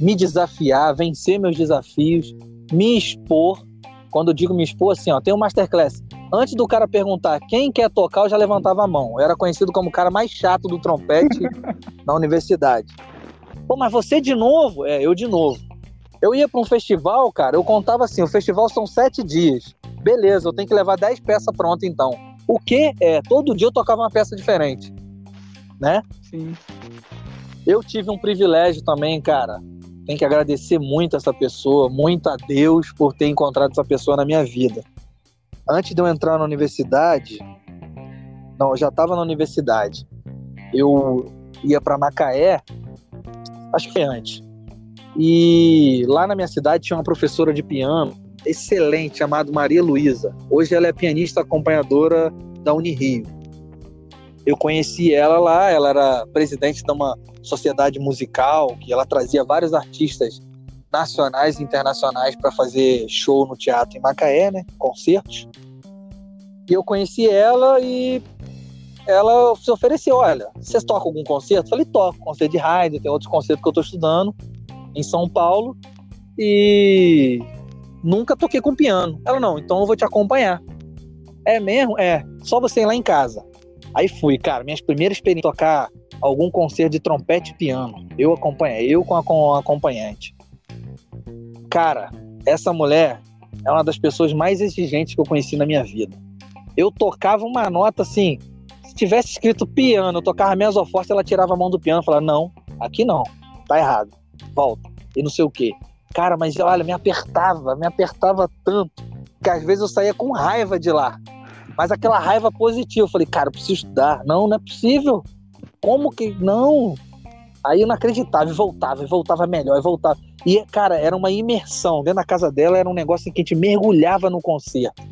Speaker 1: me desafiar, vencer meus desafios, me expor. Quando eu digo me expor, assim, ó, tem um masterclass. Antes do cara perguntar quem quer tocar, eu já levantava a mão. Eu era conhecido como o cara mais chato do trompete [laughs] na universidade. Pô, mas você de novo? É, eu de novo. Eu ia para um festival, cara, eu contava assim: o festival são sete dias. Beleza, eu tenho que levar dez peças prontas então. O que é? Todo dia eu tocava uma peça diferente. Né?
Speaker 2: Sim.
Speaker 1: Eu tive um privilégio também, cara. Tenho que agradecer muito essa pessoa, muito a Deus por ter encontrado essa pessoa na minha vida. Antes de eu entrar na universidade, não, eu já estava na universidade. Eu ia para Macaé, acho que foi antes. E lá na minha cidade tinha uma professora de piano excelente chamada Maria Luísa. Hoje ela é pianista acompanhadora da Unirio. Eu conheci ela lá, ela era presidente de uma sociedade musical que ela trazia vários artistas nacionais e internacionais para fazer show no teatro em Macaé, né, concertos. E eu conheci ela e ela se ofereceu, olha, vocês tocam algum concerto? Eu falei, toco, concerto de Haydn, tem outros concertos que eu estou estudando em São Paulo e nunca toquei com piano. Ela, não, então eu vou te acompanhar. É mesmo? É, só você ir lá em casa. Aí fui, cara, minhas primeiras experiências tocar algum concerto de trompete e piano. Eu acompanhei, eu com a, com acompanhante. Cara, essa mulher é uma das pessoas mais exigentes que eu conheci na minha vida. Eu tocava uma nota assim, se tivesse escrito piano, eu tocava mesoforte, ela tirava a mão do piano e falava: Não, aqui não, tá errado, volta, e não sei o quê. Cara, mas olha, me apertava, me apertava tanto, que às vezes eu saía com raiva de lá. Mas aquela raiva positiva, eu falei, cara, eu preciso estudar. Não, não é possível. Como que. Não. Aí eu não acreditava, e voltava, e voltava melhor, e voltava. E, cara, era uma imersão. Dentro da casa dela era um negócio em que a gente mergulhava no concerto.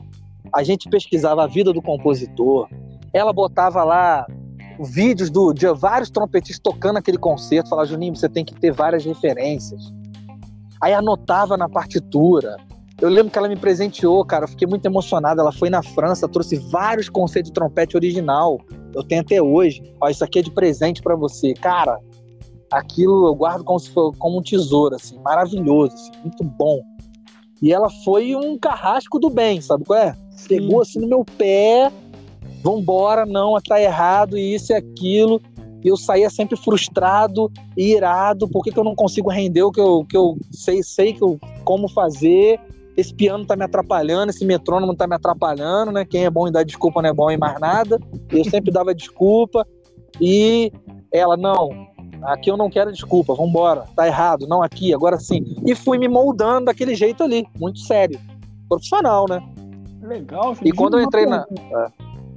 Speaker 1: A gente pesquisava a vida do compositor. Ela botava lá vídeos do, de vários trompetistas tocando aquele concerto. Falava, Juninho, você tem que ter várias referências. Aí anotava na partitura. Eu lembro que ela me presenteou, cara. Eu fiquei muito emocionado. Ela foi na França, trouxe vários concertos de trompete original. Eu tenho até hoje. Ó, isso aqui é de presente para você. Cara, aquilo eu guardo como, se for, como um tesouro, assim, maravilhoso, assim, muito bom. E ela foi um carrasco do bem, sabe qual é? Pegou assim no meu pé, vambora, não, tá errado, e isso e aquilo. E eu saía sempre frustrado e irado, porque que eu não consigo render o que eu, que eu sei, sei que eu, como fazer. Esse piano tá me atrapalhando, esse metrônomo tá me atrapalhando, né? Quem é bom em dar desculpa não é bom em mais nada. Eu sempre dava desculpa. E ela, não, aqui eu não quero desculpa, vambora, tá errado, não aqui, agora sim. E fui me moldando daquele jeito ali, muito sério. Profissional, né?
Speaker 2: Legal.
Speaker 1: E quando eu entrei na. É,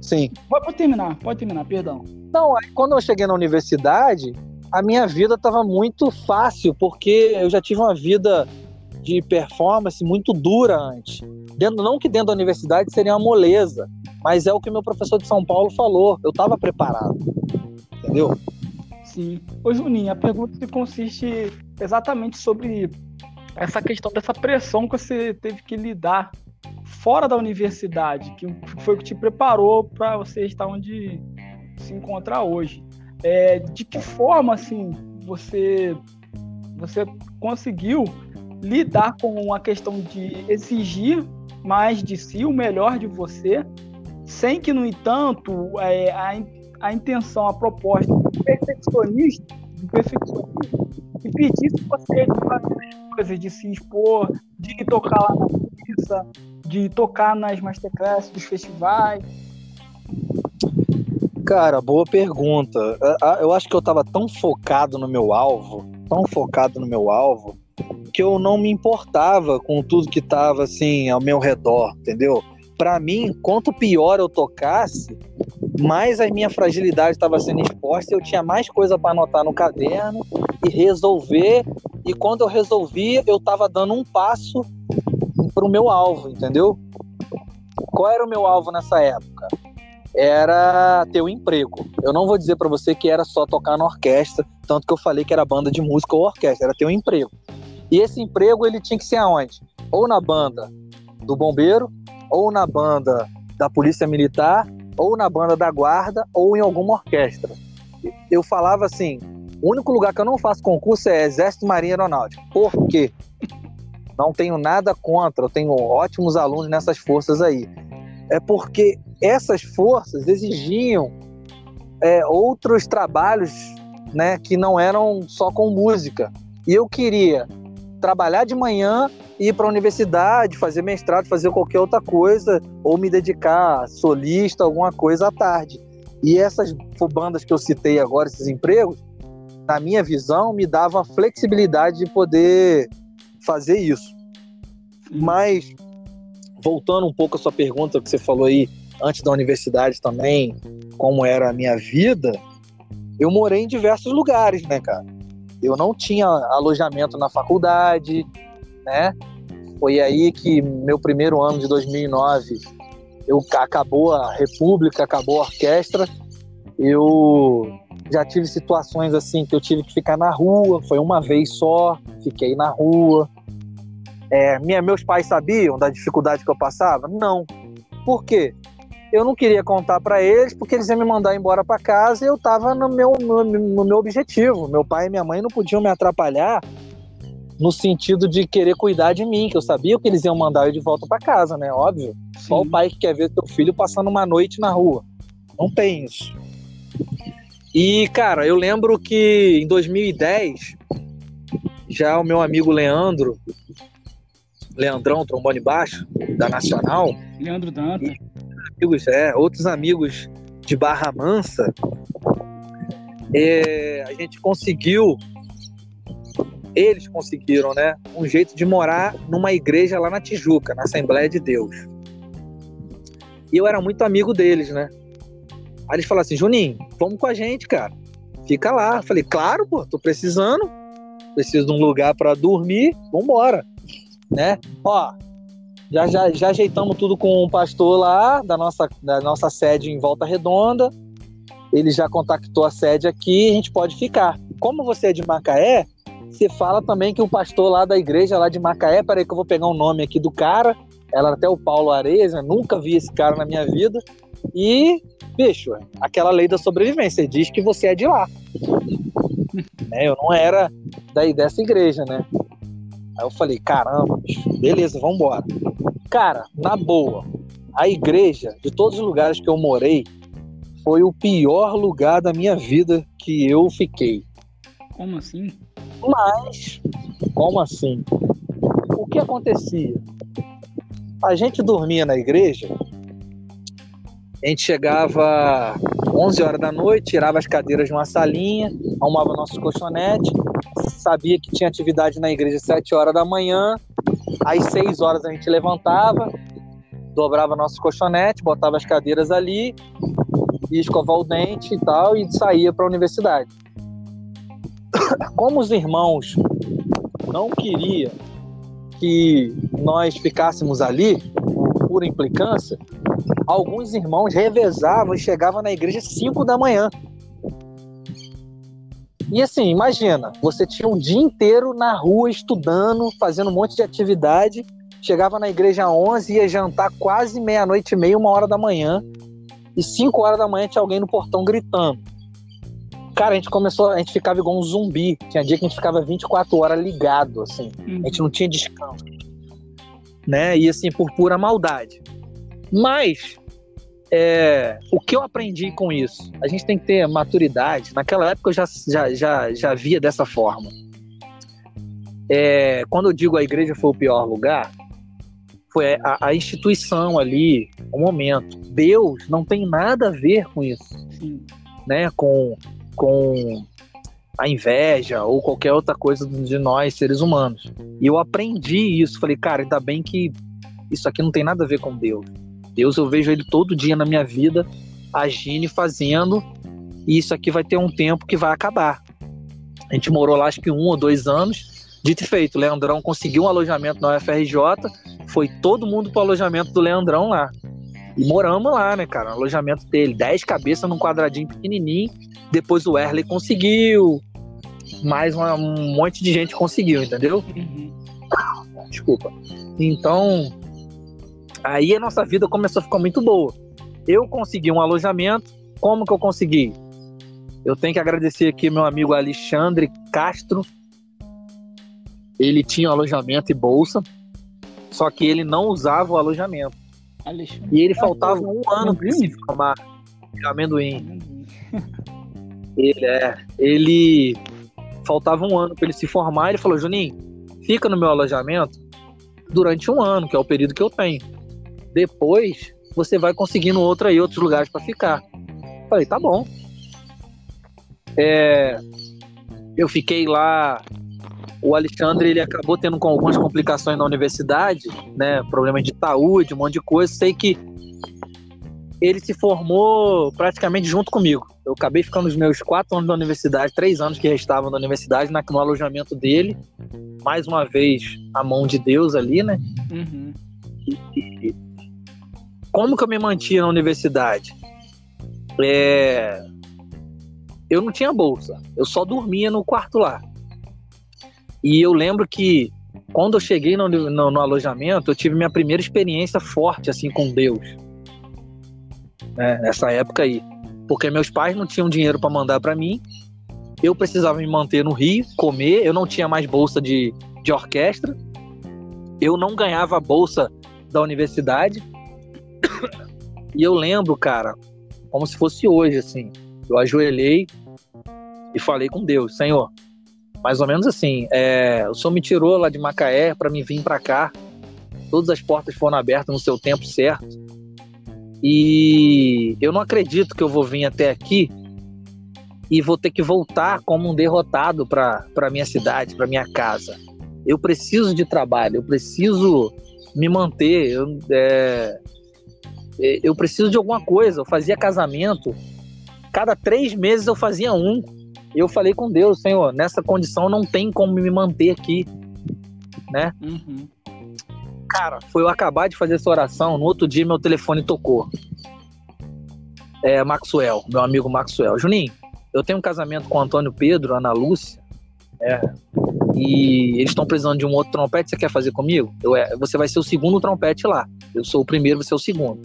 Speaker 1: sim.
Speaker 2: Pode terminar, pode terminar, perdão.
Speaker 1: Não, aí quando eu cheguei na universidade, a minha vida estava muito fácil, porque eu já tive uma vida de performance muito dura antes. Dentro, não que dentro da universidade seria uma moleza, mas é o que meu professor de São Paulo falou. Eu estava preparado. Entendeu?
Speaker 2: Sim. Ô Juninho, a pergunta consiste exatamente sobre essa questão dessa pressão que você teve que lidar fora da universidade, que foi o que te preparou para você estar onde se encontrar hoje. É, de que forma assim você você conseguiu lidar com a questão de exigir mais de si, o melhor de você, sem que, no entanto, é, a, a intenção, a proposta do perfeccionista, do perfeccionismo, impedisse você de fazer coisas, de se expor, de tocar lá na pista, de tocar nas masterclasses dos festivais.
Speaker 1: Cara, boa pergunta. Eu acho que eu tava tão focado no meu alvo, tão focado no meu alvo, que eu não me importava com tudo que tava assim ao meu redor, entendeu? Para mim, quanto pior eu tocasse, mais a minha fragilidade estava sendo exposta, eu tinha mais coisa para anotar no caderno e resolver. E quando eu resolvia, eu estava dando um passo para o meu alvo, entendeu? Qual era o meu alvo nessa época? Era ter um emprego. Eu não vou dizer para você que era só tocar na orquestra, tanto que eu falei que era banda de música ou orquestra, era ter um emprego. E esse emprego ele tinha que ser aonde? Ou na banda do bombeiro, ou na banda da polícia militar, ou na banda da guarda, ou em alguma orquestra. Eu falava assim: o único lugar que eu não faço concurso é Exército Marinha Aeronáutica. Por quê? Não tenho nada contra, eu tenho ótimos alunos nessas forças aí. É porque essas forças exigiam é, outros trabalhos né, que não eram só com música. E eu queria trabalhar de manhã, ir para a universidade, fazer mestrado, fazer qualquer outra coisa, ou me dedicar solista, alguma coisa à tarde. E essas bandas que eu citei agora, esses empregos, na minha visão, me davam a flexibilidade de poder fazer isso. Mas, voltando um pouco à sua pergunta que você falou aí antes da universidade também, como era a minha vida, eu morei em diversos lugares, né, cara? Eu não tinha alojamento na faculdade, né? Foi aí que meu primeiro ano de 2009, eu acabou a República, acabou a orquestra, eu já tive situações assim que eu tive que ficar na rua, foi uma vez só, fiquei na rua. É, minha, meus pais sabiam da dificuldade que eu passava? Não. Por quê? Eu não queria contar para eles porque eles iam me mandar embora para casa e eu estava no meu, no, no, meu objetivo. Meu pai e minha mãe não podiam me atrapalhar no sentido de querer cuidar de mim, que eu sabia que eles iam mandar eu de volta para casa, né? Óbvio. Sim. Só o pai que quer ver seu filho passando uma noite na rua. Não tem isso. E, cara, eu lembro que em 2010, já o meu amigo Leandro, Leandrão, trombone baixo, da Nacional.
Speaker 2: Leandro Danta.
Speaker 1: Amigos, é, outros amigos de Barra Mansa. É, a gente conseguiu, eles conseguiram, né? Um jeito de morar numa igreja lá na Tijuca, na Assembleia de Deus. E eu era muito amigo deles, né? Aí eles falaram assim: Juninho, vamos com a gente, cara. Fica lá. Eu falei: Claro, pô, tô precisando. Preciso de um lugar para dormir. Vambora né? Ó, já, já, já ajeitamos tudo com o pastor lá da nossa, da nossa sede em Volta Redonda. Ele já contactou a sede aqui, a gente pode ficar. Como você é de Macaé, você fala também que o pastor lá da igreja lá de Macaé, peraí que eu vou pegar o um nome aqui do cara, ela até o Paulo Areias, nunca vi esse cara na minha vida. E, bicho, aquela lei da sobrevivência diz que você é de lá. né? [laughs] Eu não era daí dessa igreja, né? Aí eu falei, caramba, beleza, vamos embora. Cara, na boa, a igreja, de todos os lugares que eu morei, foi o pior lugar da minha vida que eu fiquei.
Speaker 2: Como assim?
Speaker 1: Mas, como assim? O que acontecia? A gente dormia na igreja, a gente chegava 11 horas da noite, tirava as cadeiras de uma salinha, arrumava nossos colchonetes, sabia que tinha atividade na igreja às 7 horas da manhã, às 6 horas a gente levantava, dobrava nossos colchonetes, botava as cadeiras ali, ia escovar o dente e tal, e saía para a universidade. Como os irmãos não queriam que nós ficássemos ali, por implicância, alguns irmãos revezavam e chegavam na igreja às 5 da manhã. E assim, imagina, você tinha um dia inteiro na rua estudando, fazendo um monte de atividade, chegava na igreja às 11, ia jantar quase meia-noite e meia, uma hora da manhã, e 5 horas da manhã tinha alguém no portão gritando. Cara, a gente começou, a gente ficava igual um zumbi. Tinha dia que a gente ficava 24 horas ligado, assim. A gente não tinha descanso. Né? E assim, por pura maldade. Mas é, o que eu aprendi com isso? A gente tem que ter maturidade. Naquela época eu já, já, já, já via dessa forma. É, quando eu digo a igreja foi o pior lugar, foi a, a instituição ali, o momento. Deus não tem nada a ver com isso. Sim. né, com, com a inveja ou qualquer outra coisa de nós, seres humanos. E eu aprendi isso. Falei, cara, ainda bem que isso aqui não tem nada a ver com Deus. Deus, eu vejo ele todo dia na minha vida, agindo e fazendo, e isso aqui vai ter um tempo que vai acabar. A gente morou lá acho que um ou dois anos, dito e feito, o Leandrão conseguiu um alojamento na UFRJ, foi todo mundo pro alojamento do Leandrão lá. E moramos lá, né, cara? O alojamento dele, dez cabeças num quadradinho pequenininho. Depois o Erley conseguiu, mais uma, um monte de gente conseguiu, entendeu? Desculpa. Então, aí a nossa vida começou a ficar muito boa. Eu consegui um alojamento. Como que eu consegui? Eu tenho que agradecer aqui meu amigo Alexandre Castro. Ele tinha um alojamento e bolsa, só que ele não usava o alojamento. Alexandre e ele faltava um ano para se formar. Amendoim. [laughs] Ele é. Ele faltava um ano para ele se formar. Ele falou: Juninho, fica no meu alojamento durante um ano, que é o período que eu tenho. Depois você vai conseguindo outro aí, outros lugares para ficar. Falei, tá bom. É, eu fiquei lá. O Alexandre ele acabou tendo com algumas complicações na universidade, né? Problemas de saúde, um monte de coisa. Sei que ele se formou praticamente junto comigo. Eu acabei ficando os meus quatro anos da universidade, três anos que restavam da universidade, no alojamento dele. Mais uma vez, a mão de Deus ali, né? Uhum. E, como que eu me mantinha na universidade? É... Eu não tinha bolsa, eu só dormia no quarto lá. E eu lembro que quando eu cheguei no, no, no alojamento, eu tive minha primeira experiência forte assim com Deus né, nessa época aí. Porque meus pais não tinham dinheiro para mandar para mim, eu precisava me manter no Rio, comer, eu não tinha mais bolsa de, de orquestra, eu não ganhava bolsa da universidade. E eu lembro, cara, como se fosse hoje, assim. Eu ajoelhei e falei com Deus, Senhor, mais ou menos assim, é, o Senhor me tirou lá de Macaé para me vir para cá. Todas as portas foram abertas no seu tempo certo. E eu não acredito que eu vou vir até aqui e vou ter que voltar como um derrotado para minha cidade, para minha casa. Eu preciso de trabalho, eu preciso me manter, eu, é, eu preciso de alguma coisa. Eu fazia casamento, cada três meses eu fazia um. Eu falei com Deus, Senhor, nessa condição não tem como me manter aqui, né? Uhum. Cara, foi eu acabar de fazer essa oração, no outro dia meu telefone tocou. É, Maxwell, meu amigo Maxwell. Juninho, eu tenho um casamento com o Antônio Pedro, Ana Lúcia, é, e eles estão precisando de um outro trompete, você quer fazer comigo? Eu, é, você vai ser o segundo trompete lá. Eu sou o primeiro, você é o segundo.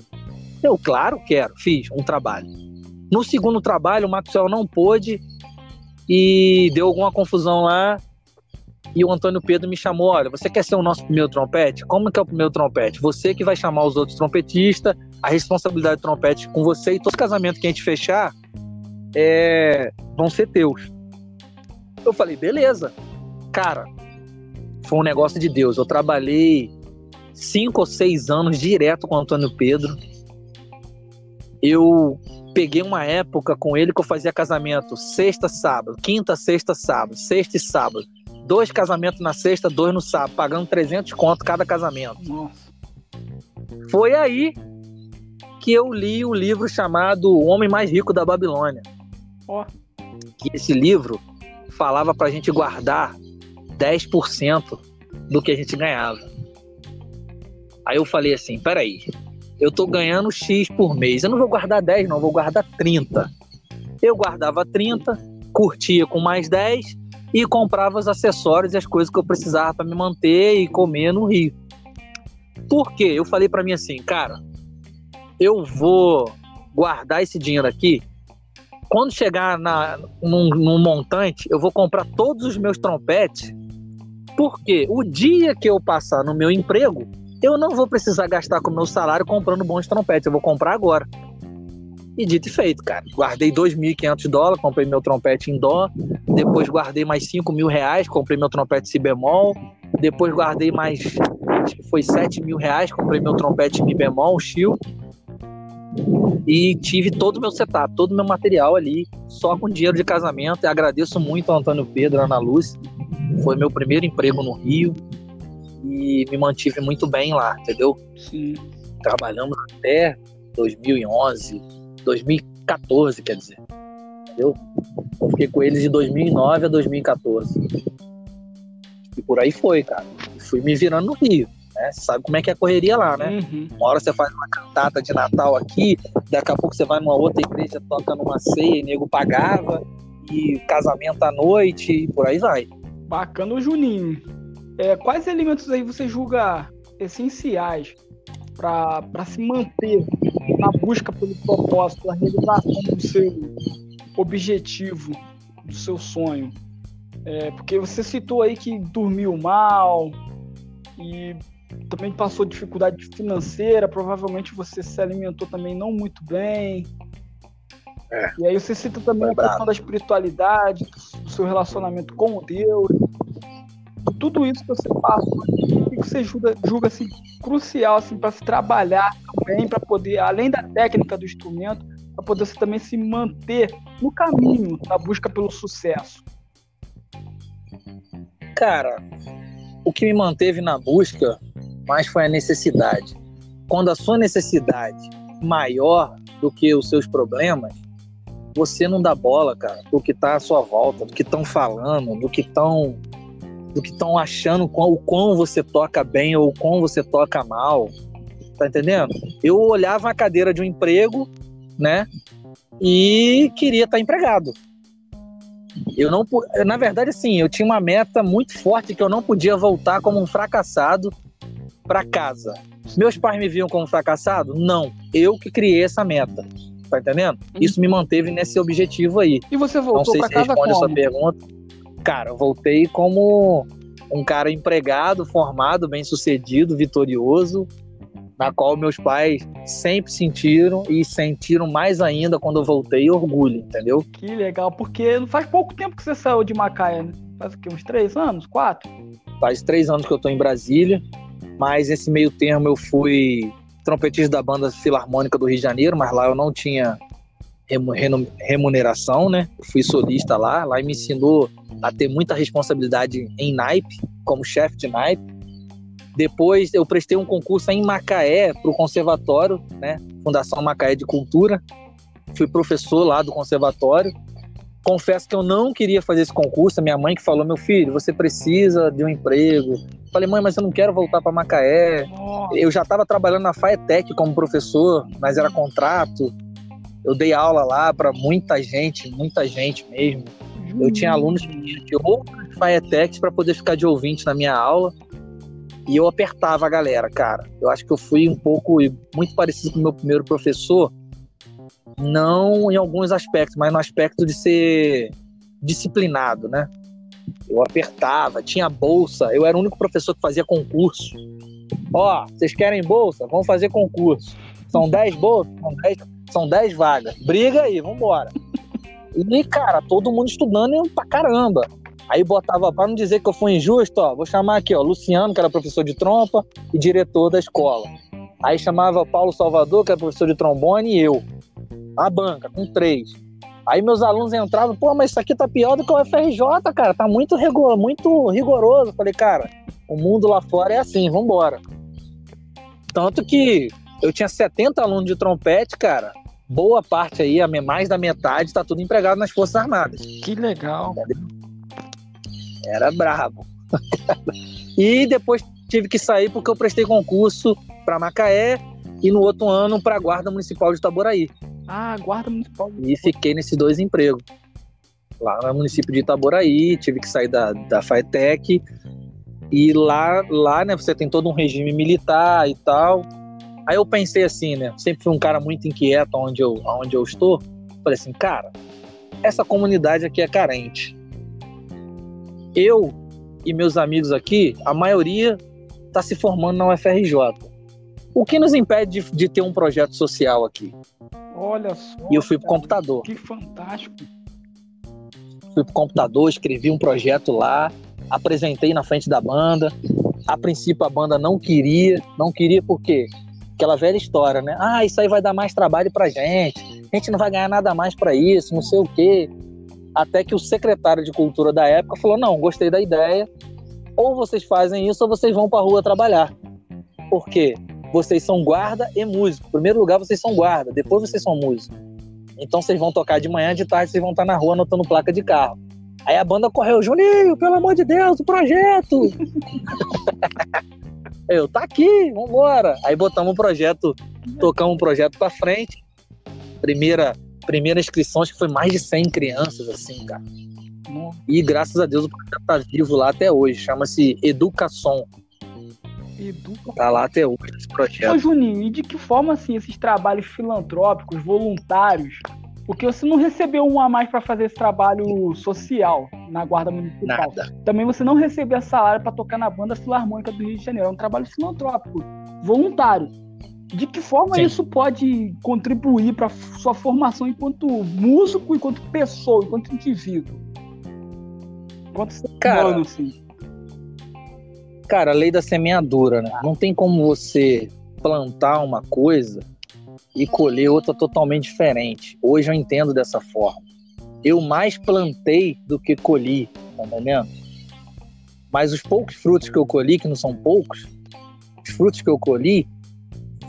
Speaker 1: Eu, claro, quero. Fiz um trabalho. No segundo trabalho, o Maxwell não pôde e deu alguma confusão lá e o Antônio Pedro me chamou: olha, você quer ser o nosso primeiro trompete? Como que é o primeiro trompete? Você que vai chamar os outros trompetistas, a responsabilidade do trompete com você e todo casamento que a gente fechar é, vão ser teus. Eu falei, beleza. Cara, foi um negócio de Deus. Eu trabalhei cinco ou seis anos direto com o Antônio Pedro. Eu peguei uma época com ele que eu fazia casamento sexta, sábado, quinta, sexta, sábado, sexta e sábado dois casamentos na sexta, dois no sábado, pagando 300 conto cada casamento. Nossa. Foi aí que eu li o livro chamado O Homem Mais Rico da Babilônia. Oh. Que esse livro falava pra gente guardar 10% do que a gente ganhava. Aí eu falei assim, peraí, eu tô ganhando X por mês, eu não vou guardar 10 não, vou guardar 30. Eu guardava 30, curtia com mais 10 e comprava os acessórios e as coisas que eu precisava para me manter e comer no Rio. Por quê? Eu falei para mim assim, cara, eu vou guardar esse dinheiro aqui. Quando chegar na, num, num montante, eu vou comprar todos os meus trompetes. Porque o dia que eu passar no meu emprego, eu não vou precisar gastar com o meu salário comprando bons trompetes. Eu vou comprar agora. E dito e feito, cara. Guardei 2.500 dólares, comprei meu trompete em dó. Depois guardei mais 5 mil reais, comprei meu trompete si bemol. Depois guardei mais, acho que foi 7 mil reais, comprei meu trompete mi bemol, chill. E tive todo o meu setup, todo o meu material ali, só com dinheiro de casamento. E agradeço muito ao Antônio Pedro, Ana Luz. Foi meu primeiro emprego no Rio e me mantive muito bem lá, entendeu?
Speaker 2: Sim.
Speaker 1: Trabalhamos até 2011, 2014, quer dizer. Entendeu? Eu fiquei com eles de 2009 a 2014. E por aí foi, cara. Fui me virando no Rio. Né? Você sabe como é que é a correria lá, né?
Speaker 2: Uhum.
Speaker 1: Uma hora você faz uma cantata de Natal aqui, daqui a pouco você vai numa outra igreja, toca numa ceia e nego pagava, e casamento à noite, e por aí vai.
Speaker 2: Bacana o Juninho. É, quais elementos aí você julga essenciais para se manter na busca pelo propósito, a realização do seu objetivo, do seu sonho? É, porque você citou aí que dormiu mal e também passou dificuldade financeira, provavelmente você se alimentou também não muito bem.
Speaker 1: É.
Speaker 2: E aí você cita também a questão da espiritualidade, do seu relacionamento com Deus. Tudo isso que você passa, o que você julga, julga assim, crucial assim, para se trabalhar também, para poder, além da técnica do instrumento, para poder você também se manter no caminho da busca pelo sucesso?
Speaker 1: Cara, o que me manteve na busca mais foi a necessidade. Quando a sua necessidade maior do que os seus problemas, você não dá bola, cara, do que tá à sua volta, do que estão falando, do que estão do que estão achando o quão você toca bem ou o quão você toca mal. Tá entendendo? Eu olhava a cadeira de um emprego, né? E queria estar tá empregado. Eu não, na verdade, assim, eu tinha uma meta muito forte que eu não podia voltar como um fracassado para casa. Meus pais me viam como fracassado? Não. Eu que criei essa meta. Tá entendendo? Uhum. Isso me manteve nesse objetivo aí.
Speaker 2: E você voltou
Speaker 1: para
Speaker 2: casa
Speaker 1: responde
Speaker 2: como?
Speaker 1: essa pergunta. Cara, eu voltei como um cara empregado, formado, bem-sucedido, vitorioso, na qual meus pais sempre sentiram e sentiram mais ainda quando eu voltei orgulho, entendeu?
Speaker 2: Que legal, porque não faz pouco tempo que você saiu de Macaé, né? Faz o quê? Uns três anos? Quatro?
Speaker 1: Faz três anos que eu tô em Brasília, mas esse meio termo eu fui trompetista da banda filarmônica do Rio de Janeiro, mas lá eu não tinha remuneração, né? Eu fui solista lá, lá me ensinou a ter muita responsabilidade em naipe, como chefe de naipe. Depois eu prestei um concurso em Macaé para o conservatório, né? Fundação Macaé de Cultura. Fui professor lá do conservatório. Confesso que eu não queria fazer esse concurso. A minha mãe que falou: meu filho, você precisa de um emprego. Falei, mãe, mas eu não quero voltar para Macaé. Eu já estava trabalhando na Faetec como professor, mas era contrato. Eu dei aula lá para muita gente, muita gente mesmo. Eu tinha alunos de outras Faetecs para poder ficar de ouvinte na minha aula. E eu apertava a galera, cara. Eu acho que eu fui um pouco, muito parecido com o meu primeiro professor, não em alguns aspectos, mas no aspecto de ser disciplinado, né? Eu apertava, tinha bolsa, eu era o único professor que fazia concurso. Ó, vocês querem bolsa? Vamos fazer concurso. São 10 bolsas? São 10, são 10 vagas. Briga aí, vambora. E, cara, todo mundo estudando pra caramba. Aí botava, para não dizer que eu fui injusto, ó, vou chamar aqui, ó, Luciano, que era professor de trompa e diretor da escola. Aí chamava Paulo Salvador, que era professor de trombone, e eu. A banca, com três. Aí meus alunos entravam, pô, mas isso aqui tá pior do que o FRJ, cara, tá muito, rigor, muito rigoroso. falei, cara, o mundo lá fora é assim, vambora. Tanto que eu tinha 70 alunos de trompete, cara, boa parte aí, mais da metade, tá tudo empregado nas Forças Armadas.
Speaker 2: Que legal.
Speaker 1: Era brabo. [laughs] e depois tive que sair porque eu prestei concurso para Macaé e no outro ano para a Guarda Municipal de Itaboraí.
Speaker 2: Ah, Guarda Municipal.
Speaker 1: E fiquei nesses dois empregos. Lá no município de Itaboraí, tive que sair da, da FATEC. E lá, lá, né, você tem todo um regime militar e tal. Aí eu pensei assim, né? Sempre fui um cara muito inquieto onde eu, onde eu estou. Falei assim, cara, essa comunidade aqui é carente eu e meus amigos aqui, a maioria está se formando na UFRJ. O que nos impede de, de ter um projeto social aqui?
Speaker 2: Olha só.
Speaker 1: E eu fui pro computador.
Speaker 2: Que fantástico.
Speaker 1: Fui pro computador, escrevi um projeto lá, apresentei na frente da banda. A princípio a banda não queria, não queria por quê? Aquela velha história, né? Ah, isso aí vai dar mais trabalho pra gente, a gente não vai ganhar nada mais para isso, não sei o quê. Até que o secretário de cultura da época falou: não, gostei da ideia, ou vocês fazem isso ou vocês vão pra rua trabalhar. Por quê? Vocês são guarda e músico. Em primeiro lugar, vocês são guarda, depois vocês são músico. Então vocês vão tocar de manhã, de tarde vocês vão estar na rua anotando placa de carro. Aí a banda correu, Juninho, pelo amor de Deus, o projeto! [laughs] Eu, tá aqui, vambora. Aí botamos o projeto, tocamos o projeto pra frente. Primeira, primeira inscrição, acho que foi mais de 100 crianças, assim, cara. E graças a Deus o projeto tá vivo lá até hoje. Chama-se Educação.
Speaker 2: Educa...
Speaker 1: Tá lá até hoje esse projeto.
Speaker 2: Ô, Juninho, e de que forma, assim, esses trabalhos filantrópicos, voluntários, porque você não recebeu um a mais para fazer esse trabalho social na Guarda Municipal.
Speaker 1: Nada.
Speaker 2: Também você não recebeu salário para tocar na Banda Filarmônica do Rio de Janeiro. É um trabalho filantrópico, voluntário. De que forma
Speaker 1: Sim.
Speaker 2: isso pode contribuir para sua formação enquanto músico, enquanto pessoa, enquanto indivíduo? Enquanto ser
Speaker 1: Cara,
Speaker 2: humano, assim.
Speaker 1: Cara, a lei da semeadura, né? Não tem como você plantar uma coisa e colher outra totalmente diferente. Hoje eu entendo dessa forma. Eu mais plantei do que colhi, tá entendendo? Mas os poucos frutos que eu colhi, que não são poucos, os frutos que eu colhi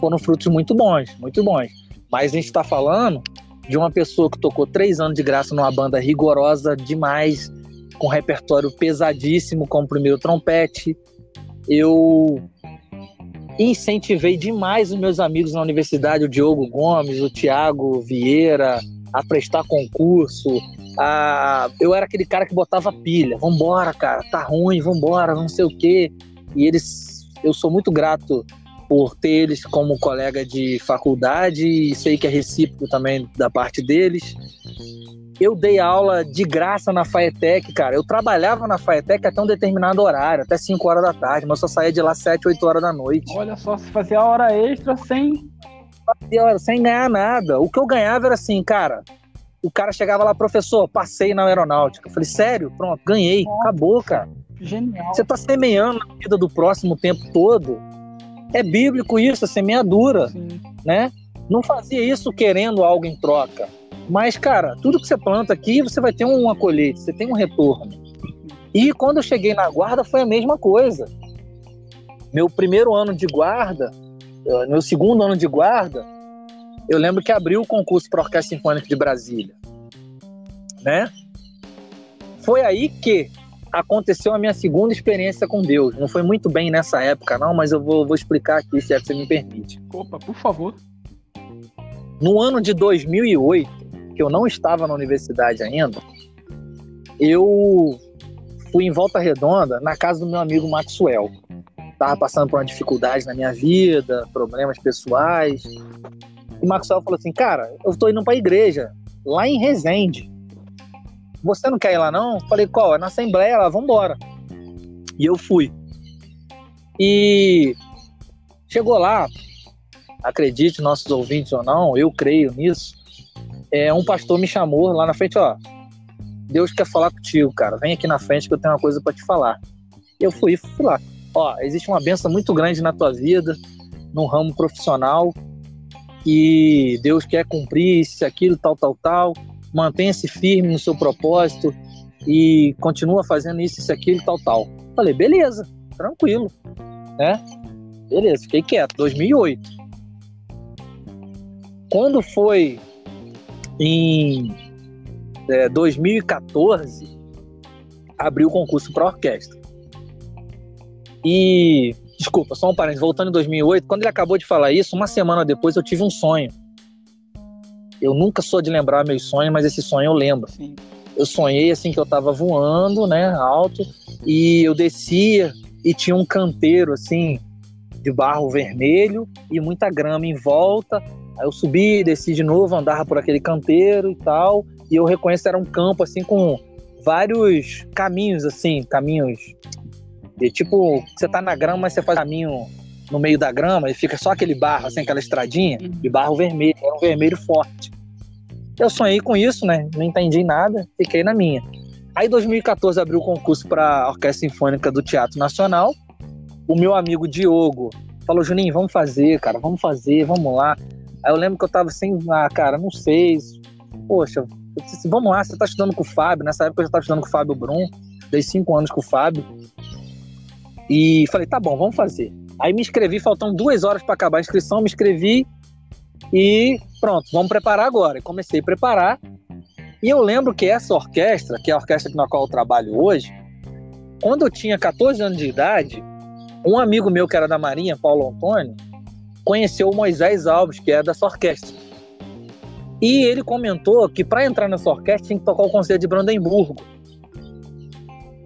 Speaker 1: foram frutos muito bons, muito bons. Mas a gente está falando de uma pessoa que tocou três anos de graça numa banda rigorosa demais, com repertório pesadíssimo, como primeiro trompete. Eu incentivei demais os meus amigos na universidade, o Diogo Gomes, o Tiago Vieira, a prestar concurso. A... Eu era aquele cara que botava pilha. Vambora, cara, tá ruim, vambora, não sei o quê. E eles, eu sou muito grato por ter eles como colega de faculdade e sei que é recíproco também da parte deles. Eu dei aula de graça na Faetec, cara. Eu trabalhava na Faetec até um determinado horário, até 5 horas da tarde, mas eu só saía de lá 7, 8 horas da noite.
Speaker 2: Olha só, se fazia hora extra sem.
Speaker 1: Fazia sem ganhar nada. O que eu ganhava era assim, cara. O cara chegava lá, professor, passei na aeronáutica. Eu falei, sério? Pronto, ganhei.
Speaker 2: Nossa.
Speaker 1: Acabou, cara.
Speaker 2: Genial.
Speaker 1: Você tá semeando na vida do próximo o tempo todo. É bíblico isso, a semeadura,
Speaker 2: Sim.
Speaker 1: né? Não fazia isso querendo algo em troca. Mas, cara, tudo que você planta aqui, você vai ter uma colheita, você tem um retorno. E quando eu cheguei na guarda, foi a mesma coisa. Meu primeiro ano de guarda, eh, meu segundo ano de guarda, eu lembro que abriu o concurso para a Orquestra Sinfônica de Brasília. Né? Foi aí que aconteceu a minha segunda experiência com Deus. Não foi muito bem nessa época, não, mas eu vou, vou explicar aqui, se é que você me permite.
Speaker 2: Opa, por favor.
Speaker 1: No ano de 2008, que eu não estava na universidade ainda, eu fui em Volta Redonda na casa do meu amigo Maxwell. Tava passando por uma dificuldade na minha vida, problemas pessoais. E Maxwell falou assim: Cara, eu tô indo pra igreja, lá em Resende. Você não quer ir lá não? Falei: Qual? É na Assembleia lá, vambora. E eu fui. E chegou lá, acredite, nossos ouvintes ou não, eu creio nisso. É, um pastor me chamou lá na frente, ó. Deus quer falar contigo, cara. Vem aqui na frente que eu tenho uma coisa para te falar. Eu fui, fui lá. Ó, existe uma benção muito grande na tua vida, no ramo profissional, e Deus quer cumprir isso, aquilo, tal, tal, tal. Mantenha-se firme no seu propósito e continua fazendo isso, isso, aquilo, tal, tal. Falei, beleza, tranquilo, né? Beleza, fiquei quieto. 2008. Quando foi em é, 2014, abriu o concurso para orquestra. E, desculpa, só um parênteses, voltando em 2008, quando ele acabou de falar isso, uma semana depois eu tive um sonho. Eu nunca sou de lembrar meus sonhos, mas esse sonho eu lembro.
Speaker 2: Sim.
Speaker 1: Eu sonhei assim que eu tava voando, né, alto, e eu descia e tinha um canteiro assim de barro vermelho e muita grama em volta. Aí eu subi, desci de novo, andava por aquele canteiro e tal, e eu reconheço era um campo assim com vários caminhos assim, caminhos de tipo, você tá na grama, mas você faz caminho no meio da grama e fica só aquele barro, assim, aquela estradinha de barro vermelho, era um vermelho forte. Eu sonhei com isso, né? Não entendi nada, fiquei na minha. Aí, em 2014, abriu o concurso para Orquestra Sinfônica do Teatro Nacional. O meu amigo Diogo falou, Juninho, vamos fazer, cara, vamos fazer, vamos lá. Aí eu lembro que eu tava sem, ah, cara, não sei, poxa, disse, vamos lá, você tá estudando com o Fábio, nessa época eu já tava estudando com o Fábio Brum, dei cinco anos com o Fábio, e falei, tá bom, vamos fazer. Aí me inscrevi, faltam duas horas para acabar a inscrição, me inscrevi e pronto, vamos preparar agora. Comecei a preparar. E eu lembro que essa orquestra, que é a orquestra na qual eu trabalho hoje, quando eu tinha 14 anos de idade, um amigo meu que era da Marinha, Paulo Antônio, conheceu o Moisés Alves, que é dessa orquestra. E ele comentou que para entrar nessa orquestra tinha que tocar o Conselho de Brandemburgo.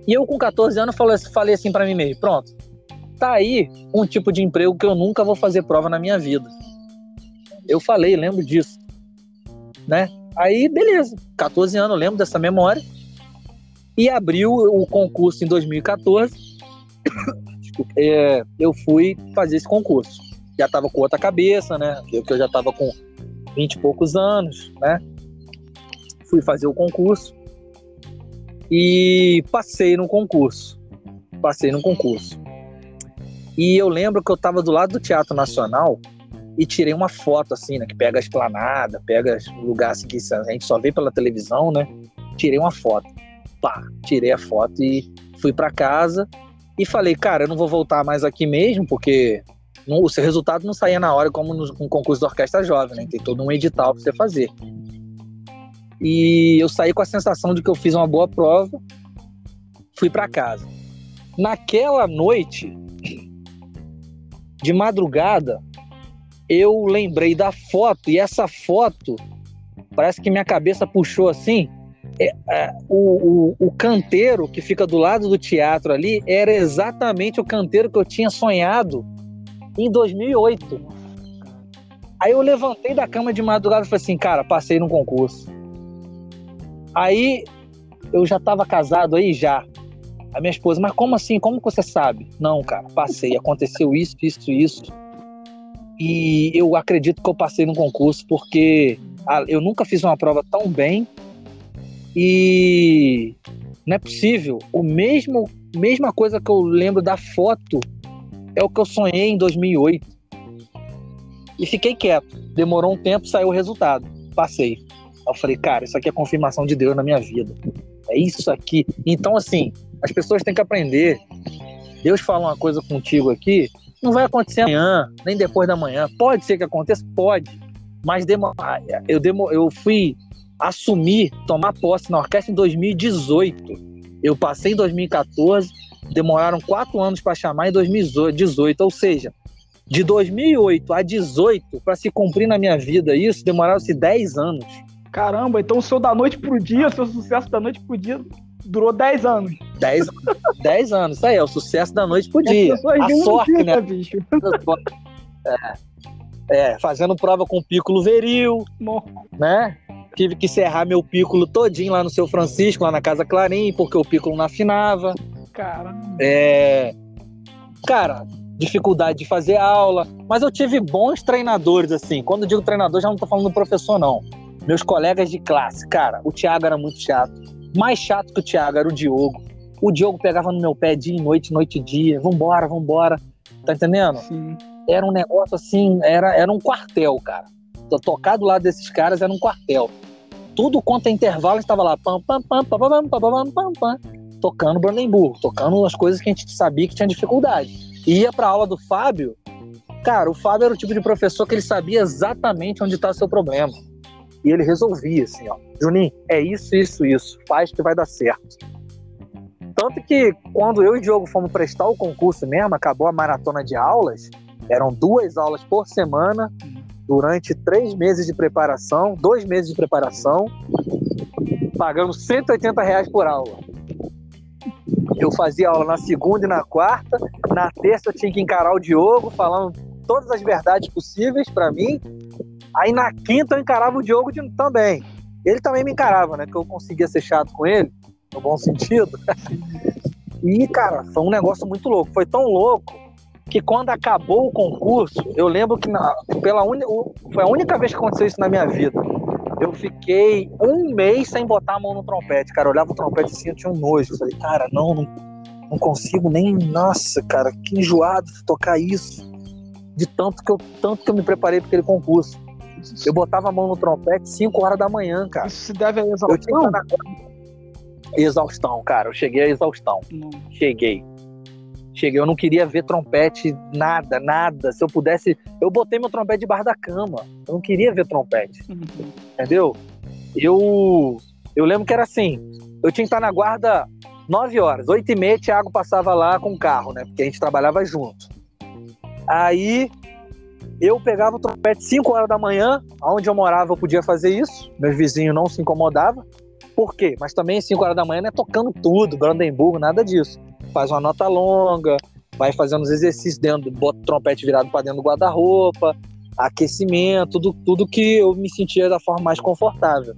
Speaker 1: E eu, com 14 anos, falei, falei assim para mim mesmo: pronto, tá aí um tipo de emprego que eu nunca vou fazer prova na minha vida. Eu falei, lembro disso. Né? Aí, beleza, 14 anos, lembro dessa memória. E abriu o concurso em 2014. [coughs] é, eu fui fazer esse concurso. Já estava com outra cabeça, né? Eu que eu já estava com 20 e poucos anos, né? Fui fazer o concurso e passei no concurso. Passei no concurso. E eu lembro que eu estava do lado do Teatro Nacional e tirei uma foto assim, né? Que pega a esplanada, pega o lugar assim que a gente só vê pela televisão, né? Tirei uma foto. Pá, tirei a foto e fui para casa e falei, cara, eu não vou voltar mais aqui mesmo, porque não, o seu resultado não saía na hora como no, concurso da orquestra jovem, né? Tem todo um edital para você fazer. E eu saí com a sensação de que eu fiz uma boa prova, fui para casa. Naquela noite, de madrugada, eu lembrei da foto, e essa foto, parece que minha cabeça puxou assim. É, é, o, o, o canteiro que fica do lado do teatro ali era exatamente o canteiro que eu tinha sonhado em 2008. Aí eu levantei da cama de madrugada e falei assim, cara, passei no concurso. Aí eu já estava casado aí já. A minha esposa, mas como assim? Como você sabe? Não, cara, passei. Aconteceu isso, isso, isso. E eu acredito que eu passei no concurso porque eu nunca fiz uma prova tão bem e não é possível. O mesmo, mesma coisa que eu lembro da foto é o que eu sonhei em 2008. E fiquei quieto. Demorou um tempo, saiu o resultado. Passei. Eu falei, cara, isso aqui é confirmação de Deus na minha vida. É isso aqui. Então, assim, as pessoas têm que aprender. Deus fala uma coisa contigo aqui, não vai acontecer amanhã, nem depois da manhã. Pode ser que aconteça? Pode. Mas demo, eu, demo, eu fui assumir, tomar posse na orquestra em 2018. Eu passei em 2014, demoraram quatro anos para chamar em 2018. Ou seja, de 2008 a 18, para se cumprir na minha vida isso, demoraram-se 10 anos.
Speaker 2: Caramba, então o seu da noite pro dia, o seu sucesso da noite pro dia durou 10 anos.
Speaker 1: 10, 10 anos, isso aí, é o sucesso da noite pro dia. A sorte, dia, né? Bicho. É, é, fazendo prova com pícolo veril, né? Tive que serrar meu pícolo todinho lá no seu Francisco, lá na Casa Clarim, porque o pícolo não afinava.
Speaker 2: Caramba.
Speaker 1: É, cara, dificuldade de fazer aula, mas eu tive bons treinadores, assim. Quando eu digo treinador, já não tô falando do professor, não. Meus colegas de classe, cara, o Thiago era muito chato mais chato que o Thiago era o Diogo. O Diogo pegava no meu pé dia e noite, noite e dia. Vambora, vambora. Tá entendendo? Sim. Era um negócio assim, era, era um quartel, cara. Tocar do lado desses caras era um quartel. Tudo quanto é intervalo estava lá, pam, pam, pam, pam, pam, pam, pam, pam, pam, tocando Brandenburgo, tocando as coisas que a gente sabia que tinha dificuldade. E ia pra aula do Fábio, cara, o Fábio era o tipo de professor que ele sabia exatamente onde está seu problema. E ele resolvia assim, ó. Juninho, é isso, isso, isso. Faz que vai dar certo. Tanto que quando eu e Diogo fomos prestar o concurso mesmo, acabou a maratona de aulas, eram duas aulas por semana, durante três meses de preparação, dois meses de preparação, pagando 180 reais por aula. Eu fazia aula na segunda e na quarta, na terça eu tinha que encarar o Diogo, falando todas as verdades possíveis para mim, Aí na quinta eu encarava o Diogo de, também. Ele também me encarava, né? Que eu conseguia ser chato com ele, no bom sentido. [laughs] e, cara, foi um negócio muito louco. Foi tão louco que quando acabou o concurso, eu lembro que na, pela un... foi a única vez que aconteceu isso na minha vida. Eu fiquei um mês sem botar a mão no trompete, cara. Eu olhava o trompete assim, eu tinha um nojo. Eu falei, cara, não, não, não consigo nem. Nossa, cara, que enjoado tocar isso. de tanto que eu, tanto que eu me preparei para aquele concurso. Eu botava a mão no trompete 5 horas da manhã, cara.
Speaker 2: Isso se deve a exaustão? Na...
Speaker 1: Exaustão, cara. Eu cheguei a exaustão. Não. Cheguei. Cheguei, eu não queria ver trompete, nada, nada. Se eu pudesse, eu botei meu trompete debaixo da cama. Eu não queria ver trompete. Uhum. Entendeu? Eu eu lembro que era assim, eu tinha que estar na guarda 9 horas, 8 e meia, Thiago passava lá com o carro, né? Porque a gente trabalhava junto. Aí eu pegava o trompete 5 horas da manhã, onde eu morava eu podia fazer isso, meus vizinhos não se incomodavam. Por quê? Mas também 5 horas da manhã não é tocando tudo, Brandenburgo, nada disso. Faz uma nota longa, vai fazendo os exercícios dentro, bota o trompete virado para dentro do guarda-roupa, aquecimento, tudo, tudo que eu me sentia da forma mais confortável.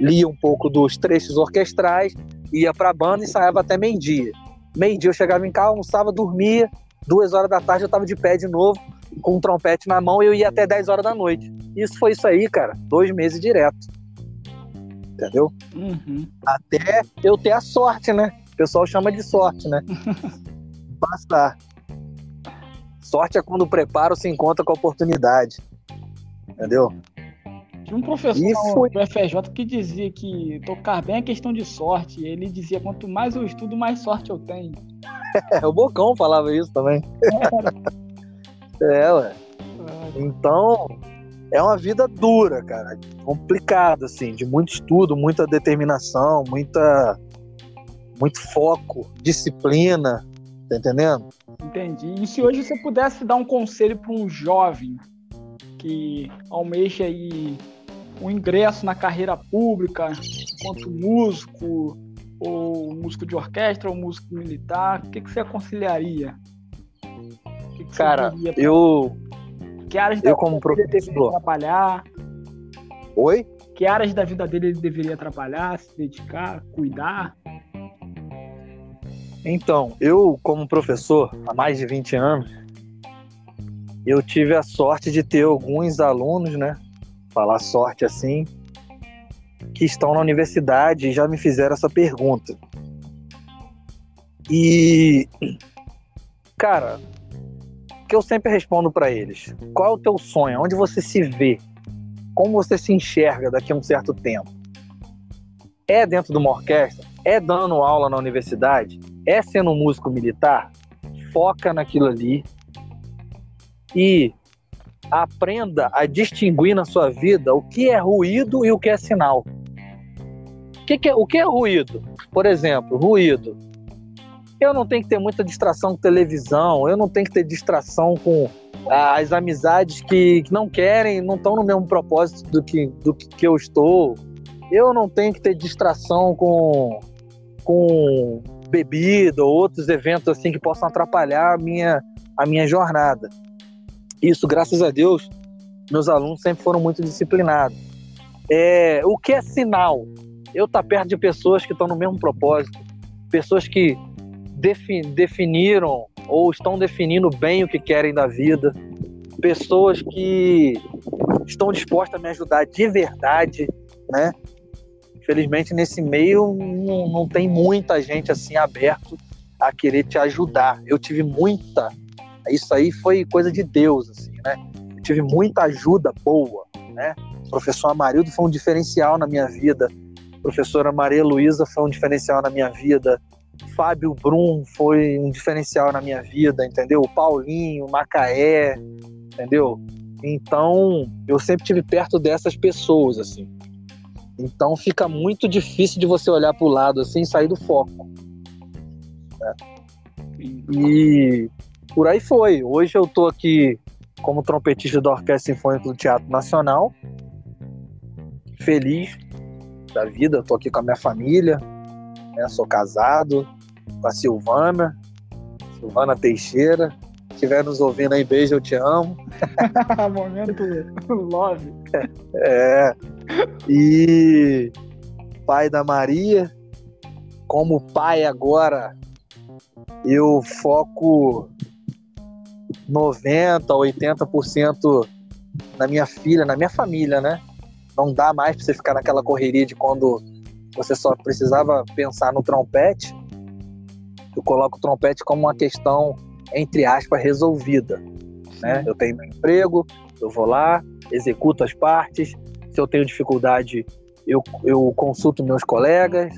Speaker 1: Lia um pouco dos trechos orquestrais, ia para a banda e ensaiava até meio-dia. Meio-dia eu chegava em casa, almoçava, dormia, duas horas da tarde eu estava de pé de novo, com um trompete na mão e eu ia até 10 horas da noite. Isso foi isso aí, cara, dois meses direto. Entendeu? Uhum. Até eu ter a sorte, né? O pessoal chama de sorte, né? [laughs] Passar. Sorte é quando o preparo se encontra com a oportunidade. Entendeu?
Speaker 2: Tinha um professor foi... do FJ que dizia que tocar bem é questão de sorte. Ele dizia: quanto mais eu estudo, mais sorte eu tenho. [laughs]
Speaker 1: É, o Bocão falava isso também. É, ué. Então, é uma vida dura, cara. Complicada, assim, de muito estudo, muita determinação, muita. muito foco, disciplina. Tá entendendo?
Speaker 2: Entendi. E se hoje você pudesse dar um conselho para um jovem que almeja aí um ingresso na carreira pública enquanto músico, ou músico de orquestra, ou músico militar, o que, que você aconselharia?
Speaker 1: Que que Cara, eu.
Speaker 2: Que áreas
Speaker 1: eu como professor
Speaker 2: trabalhar?
Speaker 1: Oi?
Speaker 2: Que áreas da vida dele ele deveria trabalhar, se dedicar, cuidar?
Speaker 1: Então, eu como professor há mais de 20 anos, eu tive a sorte de ter alguns alunos, né? Falar sorte assim, que estão na universidade e já me fizeram essa pergunta. E, cara, que eu sempre respondo para eles: qual é o teu sonho? Onde você se vê? Como você se enxerga daqui a um certo tempo? É dentro de uma orquestra? É dando aula na universidade? É sendo um músico militar? Foca naquilo ali e aprenda a distinguir na sua vida o que é ruído e o que é sinal. O que, que é, o que é ruído? Por exemplo, ruído eu não tenho que ter muita distração com televisão, eu não tenho que ter distração com ah, as amizades que, que não querem, não estão no mesmo propósito do que, do que eu estou. Eu não tenho que ter distração com, com bebida ou outros eventos assim que possam atrapalhar a minha, a minha jornada. Isso, graças a Deus, meus alunos sempre foram muito disciplinados. É, o que é sinal? Eu estar tá perto de pessoas que estão no mesmo propósito, pessoas que definiram ou estão definindo bem o que querem da vida, pessoas que estão dispostas a me ajudar de verdade, né? Infelizmente, nesse meio não, não tem muita gente assim aberto a querer te ajudar. Eu tive muita, isso aí foi coisa de Deus, assim, né? Eu tive muita ajuda boa, né? O professor Amarildo foi um diferencial na minha vida. A professora Maria Luísa foi um diferencial na minha vida. Fábio Brum foi um diferencial na minha vida, entendeu? O Paulinho, o Macaé, entendeu? Então, eu sempre tive perto dessas pessoas, assim. Então, fica muito difícil de você olhar para o lado assim e sair do foco. Né? E por aí foi. Hoje eu estou aqui como trompetista da Orquestra Sinfônica do Teatro Nacional. Feliz da vida, estou aqui com a minha família, né? Sou casado com a Silvana, Silvana Teixeira. Se estiver nos ouvindo aí, beijo, eu te amo. [laughs]
Speaker 2: Momento love.
Speaker 1: É. E pai da Maria. Como pai agora, eu foco 90, 80% na minha filha, na minha família, né? Não dá mais para você ficar naquela correria de quando você só precisava pensar no trompete, eu coloco o trompete como uma questão, entre aspas, resolvida. né? Eu tenho meu emprego, eu vou lá, executo as partes. Se eu tenho dificuldade, eu, eu consulto meus colegas.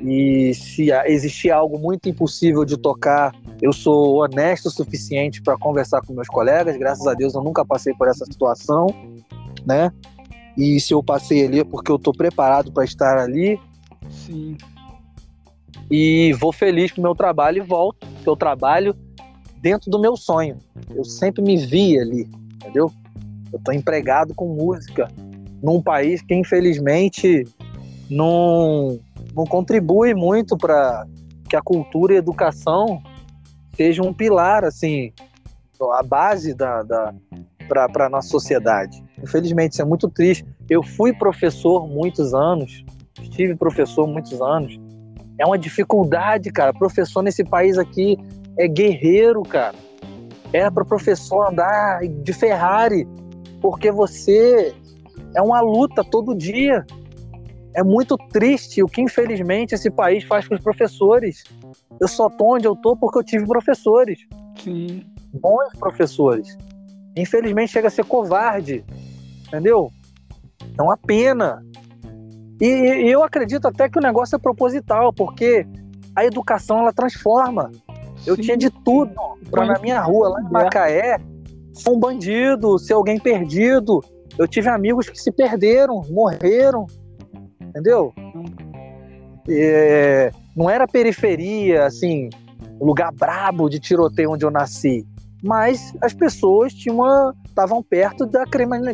Speaker 1: E se existir algo muito impossível de tocar, eu sou honesto o suficiente para conversar com meus colegas. Graças a Deus eu nunca passei por essa situação, né? E se eu passei ali é porque eu estou preparado para estar ali.
Speaker 2: Sim.
Speaker 1: E vou feliz pro meu trabalho e volto. Porque eu trabalho dentro do meu sonho. Eu sempre me vi ali, entendeu? Eu estou empregado com música num país que infelizmente não, não contribui muito para que a cultura e a educação sejam um pilar, assim, a base da, da para a nossa sociedade. Infelizmente, isso é muito triste. Eu fui professor muitos anos, estive professor muitos anos. É uma dificuldade, cara. Professor nesse país aqui é guerreiro, cara. É para professor andar de Ferrari, porque você é uma luta todo dia. É muito triste o que infelizmente esse país faz com os professores. Eu só tô onde eu tô porque eu tive professores.
Speaker 2: Sim.
Speaker 1: Bons professores. Infelizmente chega a ser covarde. Entendeu? É uma pena. E, e eu acredito até que o negócio é proposital, porque a educação ela transforma. Eu Sim. tinha de tudo para na minha rua, lá em Macaé, ser um bandido, ser alguém perdido. Eu tive amigos que se perderam, morreram, entendeu? Não era periferia, assim, lugar brabo de tiroteio onde eu nasci, mas as pessoas tinham estavam perto da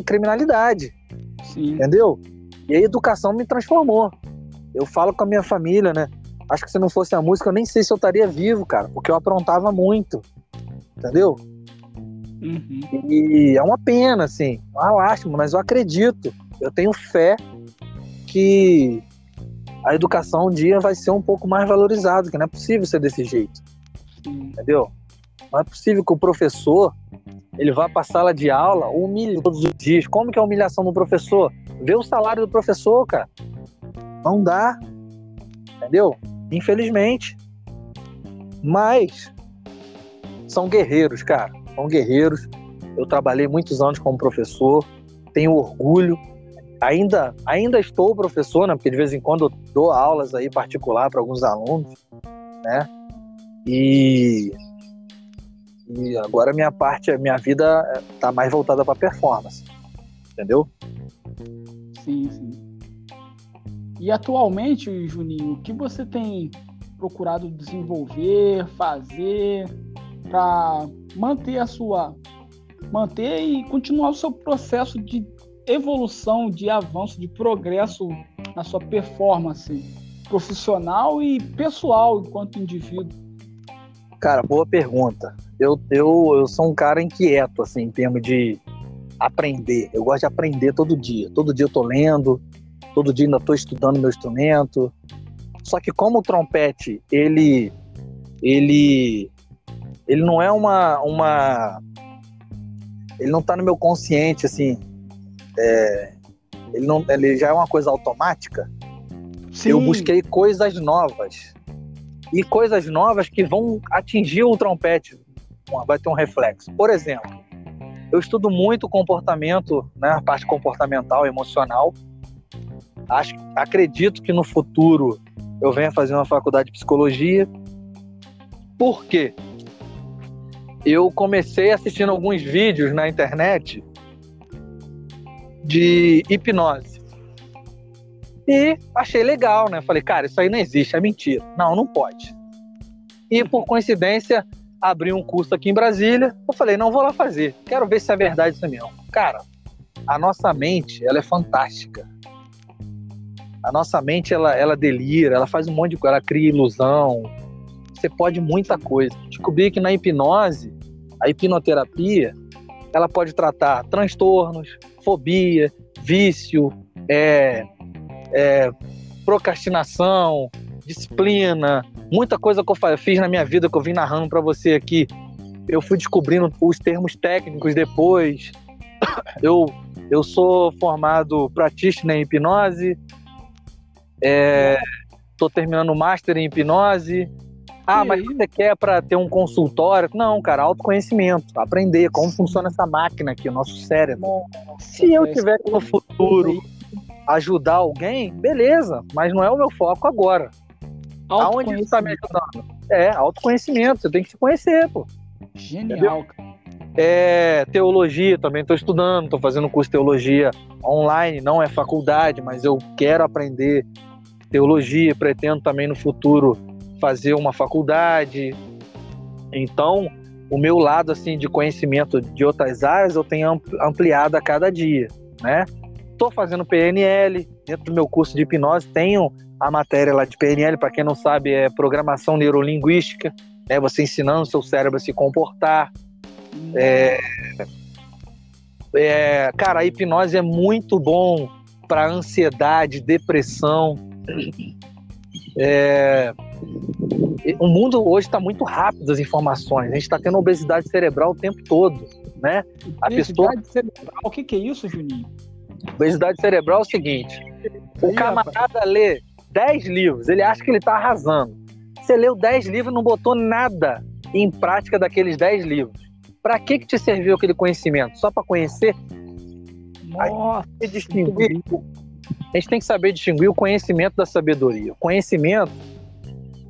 Speaker 1: criminalidade,
Speaker 2: Sim.
Speaker 1: entendeu? E a educação me transformou. Eu falo com a minha família, né? Acho que se não fosse a música, eu nem sei se eu estaria vivo, cara, porque eu aprontava muito. Entendeu?
Speaker 2: Uhum.
Speaker 1: E é uma pena, assim, uma lástima, mas eu acredito, eu tenho fé que a educação um dia vai ser um pouco mais valorizada, que não é possível ser desse jeito.
Speaker 2: Sim.
Speaker 1: Entendeu? Não é possível que o professor ele vá para a sala de aula humilhe todos os dias. Como que é a humilhação do professor? Vê o salário do professor, cara. Não dá. Entendeu? Infelizmente. Mas são guerreiros, cara. São guerreiros. Eu trabalhei muitos anos como professor, tenho orgulho. Ainda, ainda estou professor, né? Porque de vez em quando eu dou aulas aí particular para alguns alunos, né? E, e agora minha parte, minha vida está mais voltada para performance, entendeu?
Speaker 2: Sim, sim. E atualmente, Juninho, o que você tem procurado desenvolver, fazer para manter a sua manter e continuar o seu processo de evolução, de avanço, de progresso na sua performance profissional e pessoal enquanto indivíduo?
Speaker 1: Cara, boa pergunta. Eu, eu, eu sou um cara inquieto, assim, em termos de aprender. Eu gosto de aprender todo dia. Todo dia eu tô lendo, todo dia ainda estou estudando meu instrumento. Só que como o trompete, ele ele ele não é uma uma ele não está no meu consciente assim, é, ele não ele já é uma coisa automática. Sim. Eu busquei coisas novas. E coisas novas que vão atingir o trompete, vai ter um reflexo. Por exemplo, eu estudo muito comportamento, né, a parte comportamental, emocional, Acho, acredito que no futuro eu venha fazer uma faculdade de psicologia. Por quê? Eu comecei assistindo alguns vídeos na internet de hipnose. E achei legal, né? Falei, cara, isso aí não existe, é mentira. Não, não pode. E por coincidência, abri um curso aqui em Brasília. Eu falei, não vou lá fazer. Quero ver se é verdade isso mesmo. Cara, a nossa mente, ela é fantástica a nossa mente ela, ela delira, ela faz um monte de coisa, ela cria ilusão. Você pode muita coisa. Descobri que na hipnose, a hipnoterapia, ela pode tratar transtornos, fobia, vício, é, é, procrastinação, disciplina, muita coisa que eu fiz na minha vida que eu vim narrando para você aqui. Eu fui descobrindo os termos técnicos depois. [coughs] Eu, eu sou formado practitioner em hipnose, Estou é, terminando o Master em Hipnose. Ah, mas você quer para ter um consultório? Não, cara, autoconhecimento, aprender como funciona essa máquina aqui, o nosso cérebro. Se eu tiver no futuro ajudar alguém, beleza, mas não é o meu foco agora. Aonde está me ajudando? É, autoconhecimento, você tem que se conhecer, pô.
Speaker 2: Genial, cara.
Speaker 1: É, teologia também estou estudando, estou fazendo curso de teologia online, não é faculdade, mas eu quero aprender teologia, pretendo também no futuro fazer uma faculdade. Então, o meu lado assim de conhecimento de outras áreas eu tenho ampliado a cada dia, né? Estou fazendo PNL dentro do meu curso de hipnose, tenho a matéria lá de PNL, para quem não sabe, é programação neurolinguística, é você ensinando o seu cérebro a se comportar. É, é, cara, a hipnose é muito bom para ansiedade, depressão. É, o mundo hoje está muito rápido as informações. A gente está tendo obesidade cerebral o tempo todo, né?
Speaker 2: A obesidade pessoa... cerebral, o que, que é isso, Juninho?
Speaker 1: Obesidade cerebral é o seguinte: o camarada lê 10 livros, ele acha que ele está arrasando. Você leu 10 livros e não botou nada em prática daqueles 10 livros. Para que, que te serviu aquele conhecimento? Só para conhecer?
Speaker 2: Nossa,
Speaker 1: a distinguir, a gente tem que saber distinguir o conhecimento da sabedoria. O conhecimento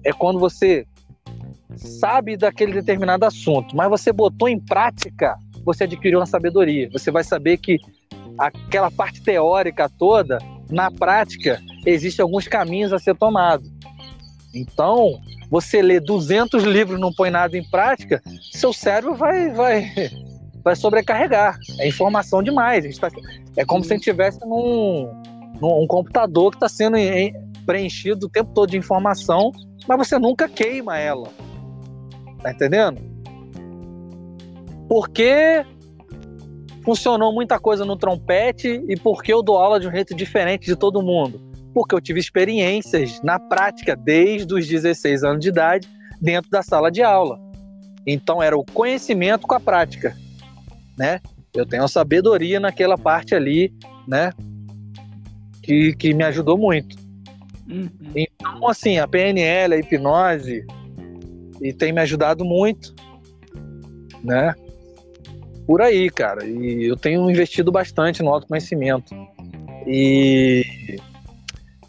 Speaker 1: é quando você sabe daquele determinado assunto, mas você botou em prática, você adquiriu uma sabedoria. Você vai saber que aquela parte teórica toda, na prática, existem alguns caminhos a ser tomado. Então, você lê 200 livros e não põe nada em prática, seu cérebro vai, vai, vai sobrecarregar. É informação demais. Tá, é como se a gente estivesse num, num um computador que está sendo preenchido o tempo todo de informação, mas você nunca queima ela. Tá entendendo? Porque funcionou muita coisa no trompete e porque eu dou aula de um jeito diferente de todo mundo? Porque eu tive experiências na prática desde os 16 anos de idade dentro da sala de aula. Então era o conhecimento com a prática, né? Eu tenho sabedoria naquela parte ali, né? Que, que me ajudou muito. Uhum. Então, assim, a PNL, a hipnose, e tem me ajudado muito, né? por aí, cara. E eu tenho investido bastante no autoconhecimento. E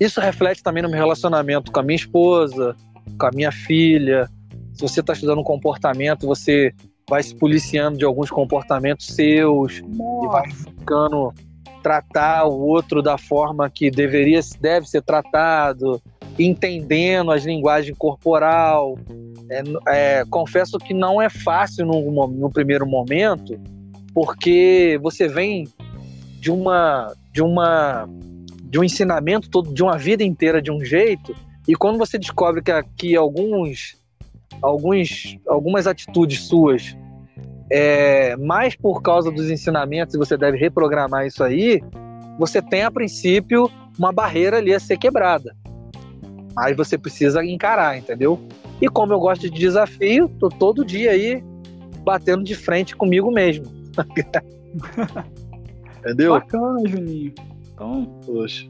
Speaker 1: isso reflete também no meu relacionamento com a minha esposa, com a minha filha. Se você está estudando um comportamento, você vai se policiando de alguns comportamentos seus Nossa. e vai ficando tratar o outro da forma que deveria deve ser tratado, entendendo as linguagens corporal, é, é, confesso que não é fácil no, no, primeiro momento, porque você vem de uma de uma de um ensinamento todo de uma vida inteira de um jeito e quando você descobre que alguns alguns algumas atitudes suas é, mais por causa dos ensinamentos e você deve reprogramar isso aí, você tem a princípio uma barreira ali a ser quebrada. Aí você precisa encarar, entendeu? E como eu gosto de desafio, tô todo dia aí batendo de frente comigo mesmo. [laughs] entendeu?
Speaker 2: Bacana, Juninho. Então,
Speaker 1: Poxa.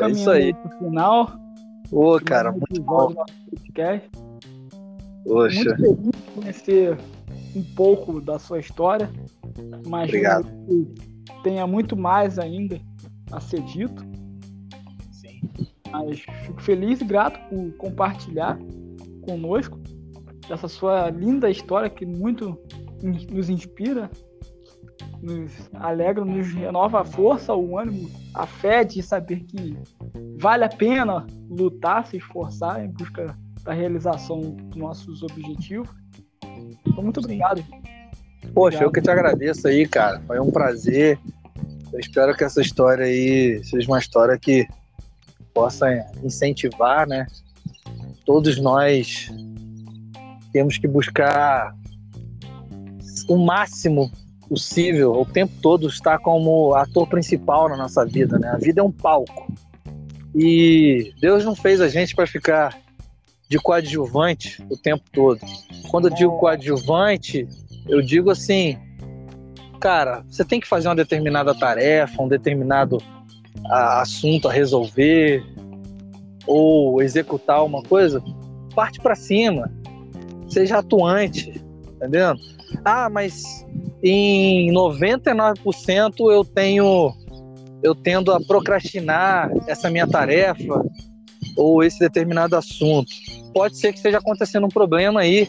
Speaker 2: É isso aí. Pro final.
Speaker 1: Ô, cara, muito bom.
Speaker 2: Podcast.
Speaker 1: Poxa.
Speaker 2: Muito feliz de conhecer um pouco da sua história. Imagino Obrigado. que tenha muito mais ainda a ser dito. Mas fico feliz e grato por compartilhar conosco essa sua linda história que muito nos inspira, nos alegra, nos renova a força, o ânimo, a fé de saber que vale a pena lutar, se esforçar em busca da realização dos nossos objetivos. Então, muito obrigado.
Speaker 1: Poxa, obrigado. eu que te agradeço aí, cara. Foi um prazer. Eu espero que essa história aí seja uma história que possa incentivar, né? Todos nós temos que buscar o máximo possível, o tempo todo estar como ator principal na nossa vida, né? A vida é um palco. E Deus não fez a gente para ficar de coadjuvante o tempo todo. Quando eu digo coadjuvante, eu digo assim, cara, você tem que fazer uma determinada tarefa, um determinado a, assunto a resolver ou executar uma coisa, parte para cima. Seja atuante, entendeu? Ah, mas em 99% eu tenho eu tendo a procrastinar essa minha tarefa ou esse determinado assunto. Pode ser que esteja acontecendo um problema aí.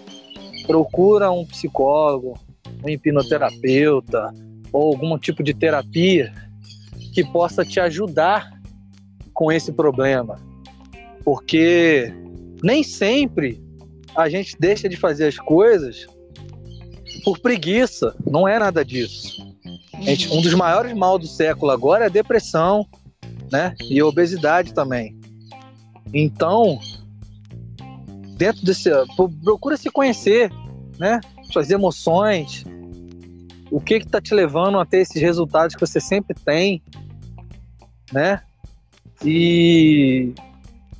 Speaker 1: Procura um psicólogo, um hipnoterapeuta ou algum tipo de terapia que possa te ajudar com esse problema. Porque nem sempre a gente deixa de fazer as coisas por preguiça, não é nada disso. Gente, um dos maiores mal do século agora é a depressão, né? E a obesidade também. Então, dentro desse, procura se conhecer, né? Suas emoções, o que que tá te levando a ter esses resultados que você sempre tem, né? E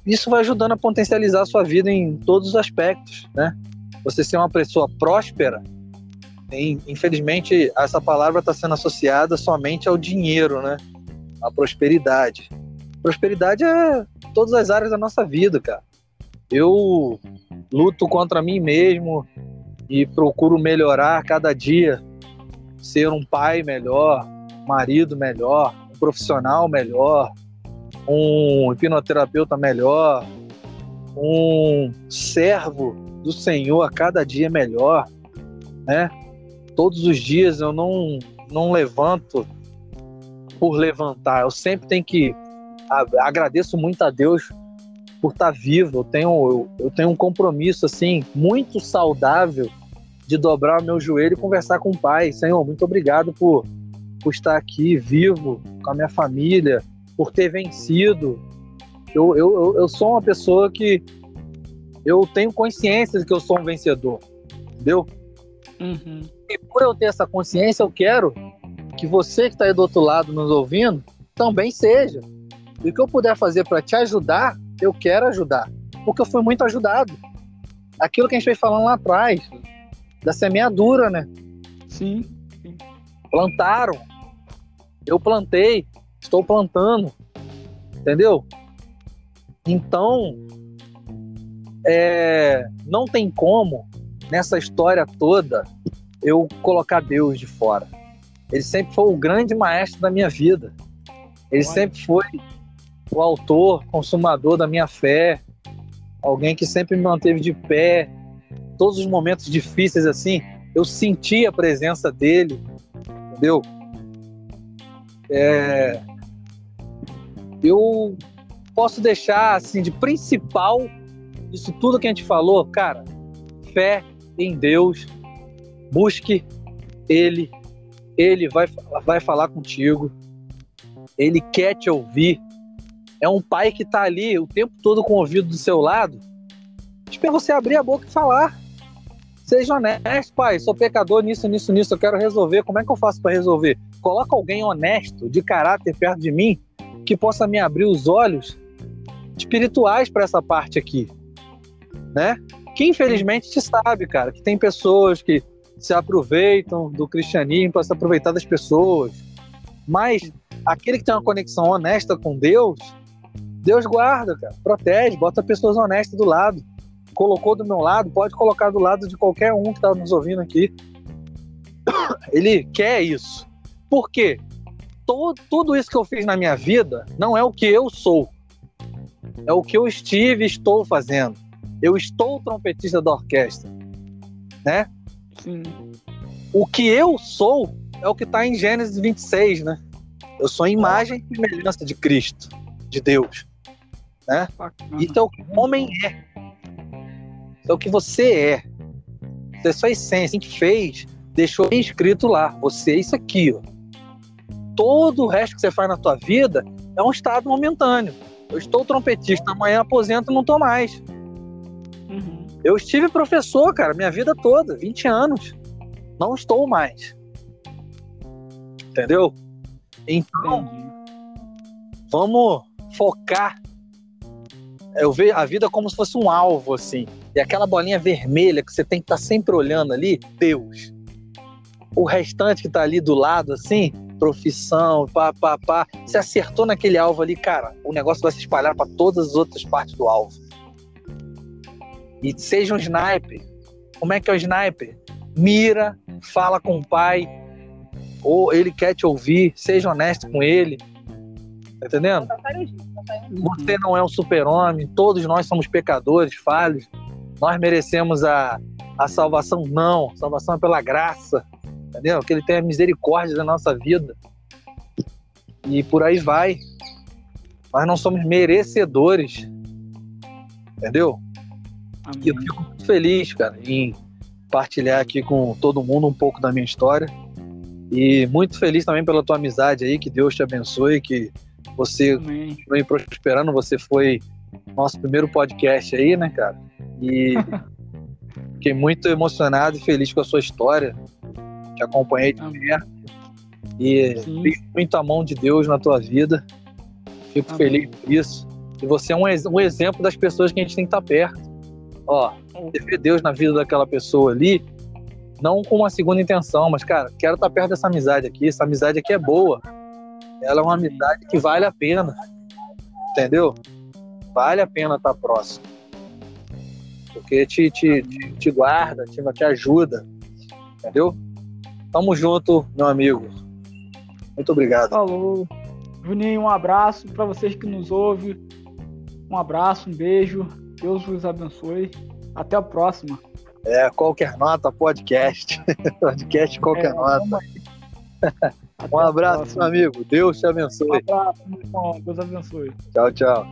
Speaker 1: isso vai ajudando a potencializar a sua vida em todos os aspectos, né? Você ser uma pessoa próspera, infelizmente essa palavra está sendo associada somente ao dinheiro, né? A prosperidade. Prosperidade é todas as áreas da nossa vida, cara. Eu luto contra mim mesmo e procuro melhorar cada dia, ser um pai melhor, marido melhor, um profissional melhor, um hipnoterapeuta melhor, um servo do Senhor a cada dia melhor, né? Todos os dias eu não não levanto por levantar, eu sempre tenho que agradeço muito a Deus por estar vivo. Eu tenho eu, eu tenho um compromisso assim muito saudável de dobrar o meu joelho e conversar com o Pai. Senhor, muito obrigado por por estar aqui vivo com a minha família, por ter vencido. Eu, eu, eu sou uma pessoa que eu tenho consciência de que eu sou um vencedor, entendeu? Uhum. E por eu ter essa consciência, eu quero que você que está aí do outro lado nos ouvindo também seja. E o que eu puder fazer para te ajudar, eu quero ajudar. Porque eu fui muito ajudado. Aquilo que a gente veio falando lá atrás, da semeadura, né?
Speaker 2: Sim. sim.
Speaker 1: Plantaram. Eu plantei estou plantando, entendeu? Então, é, não tem como nessa história toda eu colocar Deus de fora. Ele sempre foi o grande maestro da minha vida. Ele sempre foi o autor, consumador da minha fé, alguém que sempre me manteve de pé. Todos os momentos difíceis assim, eu senti a presença dele, entendeu? É, eu posso deixar assim de principal isso tudo que a gente falou, cara, fé em Deus, busque ele, ele vai, vai falar contigo, ele quer te ouvir. É um pai que tá ali o tempo todo com o ouvido do seu lado, espera você abrir a boca e falar. Seja honesto, pai. Sou pecador nisso, nisso, nisso. Eu quero resolver. Como é que eu faço para resolver? Coloca alguém honesto, de caráter perto de mim, que possa me abrir os olhos espirituais para essa parte aqui, né? Que infelizmente te sabe, cara, que tem pessoas que se aproveitam do cristianismo para se aproveitar das pessoas, mas aquele que tem uma conexão honesta com Deus, Deus guarda, cara, protege, bota pessoas honestas do lado. Colocou do meu lado, pode colocar do lado de qualquer um que está nos ouvindo aqui. [coughs] Ele quer isso. Por quê? todo, tudo isso que eu fiz na minha vida não é o que eu sou. É o que eu estive e estou fazendo. Eu estou trompetista da orquestra. Né?
Speaker 2: Sim.
Speaker 1: O que eu sou é o que está em Gênesis 26, né? Eu sou a imagem e semelhança de Cristo, de Deus. Né? Isso é o que o homem é. Isso é o que você é. Isso é sua essência. Quem fez, deixou escrito lá. Você é isso aqui, ó todo o resto que você faz na tua vida é um estado momentâneo. Eu estou trompetista, amanhã aposento e não estou mais. Uhum. Eu estive professor, cara, minha vida toda, 20 anos. Não estou mais. Entendeu? Então, Entendi. vamos focar. Eu vejo a vida como se fosse um alvo, assim. E aquela bolinha vermelha que você tem que estar tá sempre olhando ali, Deus. O restante que está ali do lado, assim, profissão, pá, pá, pá. Se acertou naquele alvo ali, cara, o negócio vai se espalhar para todas as outras partes do alvo. E seja um sniper. Como é que é o sniper? Mira, fala com o pai, ou ele quer te ouvir, seja honesto com ele. Tá entendendo? Você não é um super-homem, todos nós somos pecadores, falhos. Nós merecemos a, a salvação, não. A salvação é pela graça, entendeu? Que ele tenha misericórdia da nossa vida. E por aí vai. Nós não somos merecedores, entendeu? Amém. E eu fico muito feliz, cara, em partilhar aqui com todo mundo um pouco da minha história. E muito feliz também pela tua amizade aí, que Deus te abençoe, que você foi prosperando, você foi nosso primeiro podcast aí, né, cara? E [laughs] fiquei muito emocionado e feliz com a sua história. Te acompanhei de perto. E muito a mão de Deus na tua vida. Fico Amém. feliz por isso. E você é um, um exemplo das pessoas que a gente tem que estar perto. Ó, você vê Deus na vida daquela pessoa ali, não com uma segunda intenção, mas, cara, quero estar perto dessa amizade aqui. Essa amizade aqui é boa. Ela é uma amizade que vale a pena. Entendeu? Vale a pena estar próximo. Porque te, te, te, te guarda, te, te ajuda. Entendeu? Tamo junto, meu amigo. Muito obrigado.
Speaker 2: Falou. Juninho, um abraço para vocês que nos ouvem. Um abraço, um beijo. Deus vos abençoe. Até a próxima.
Speaker 1: É, qualquer nota, podcast. [laughs] podcast, qualquer é, nota. [laughs] um abraço, meu amigo. Deus te abençoe. Um
Speaker 2: abraço, meu irmão. Deus abençoe.
Speaker 1: Tchau, tchau.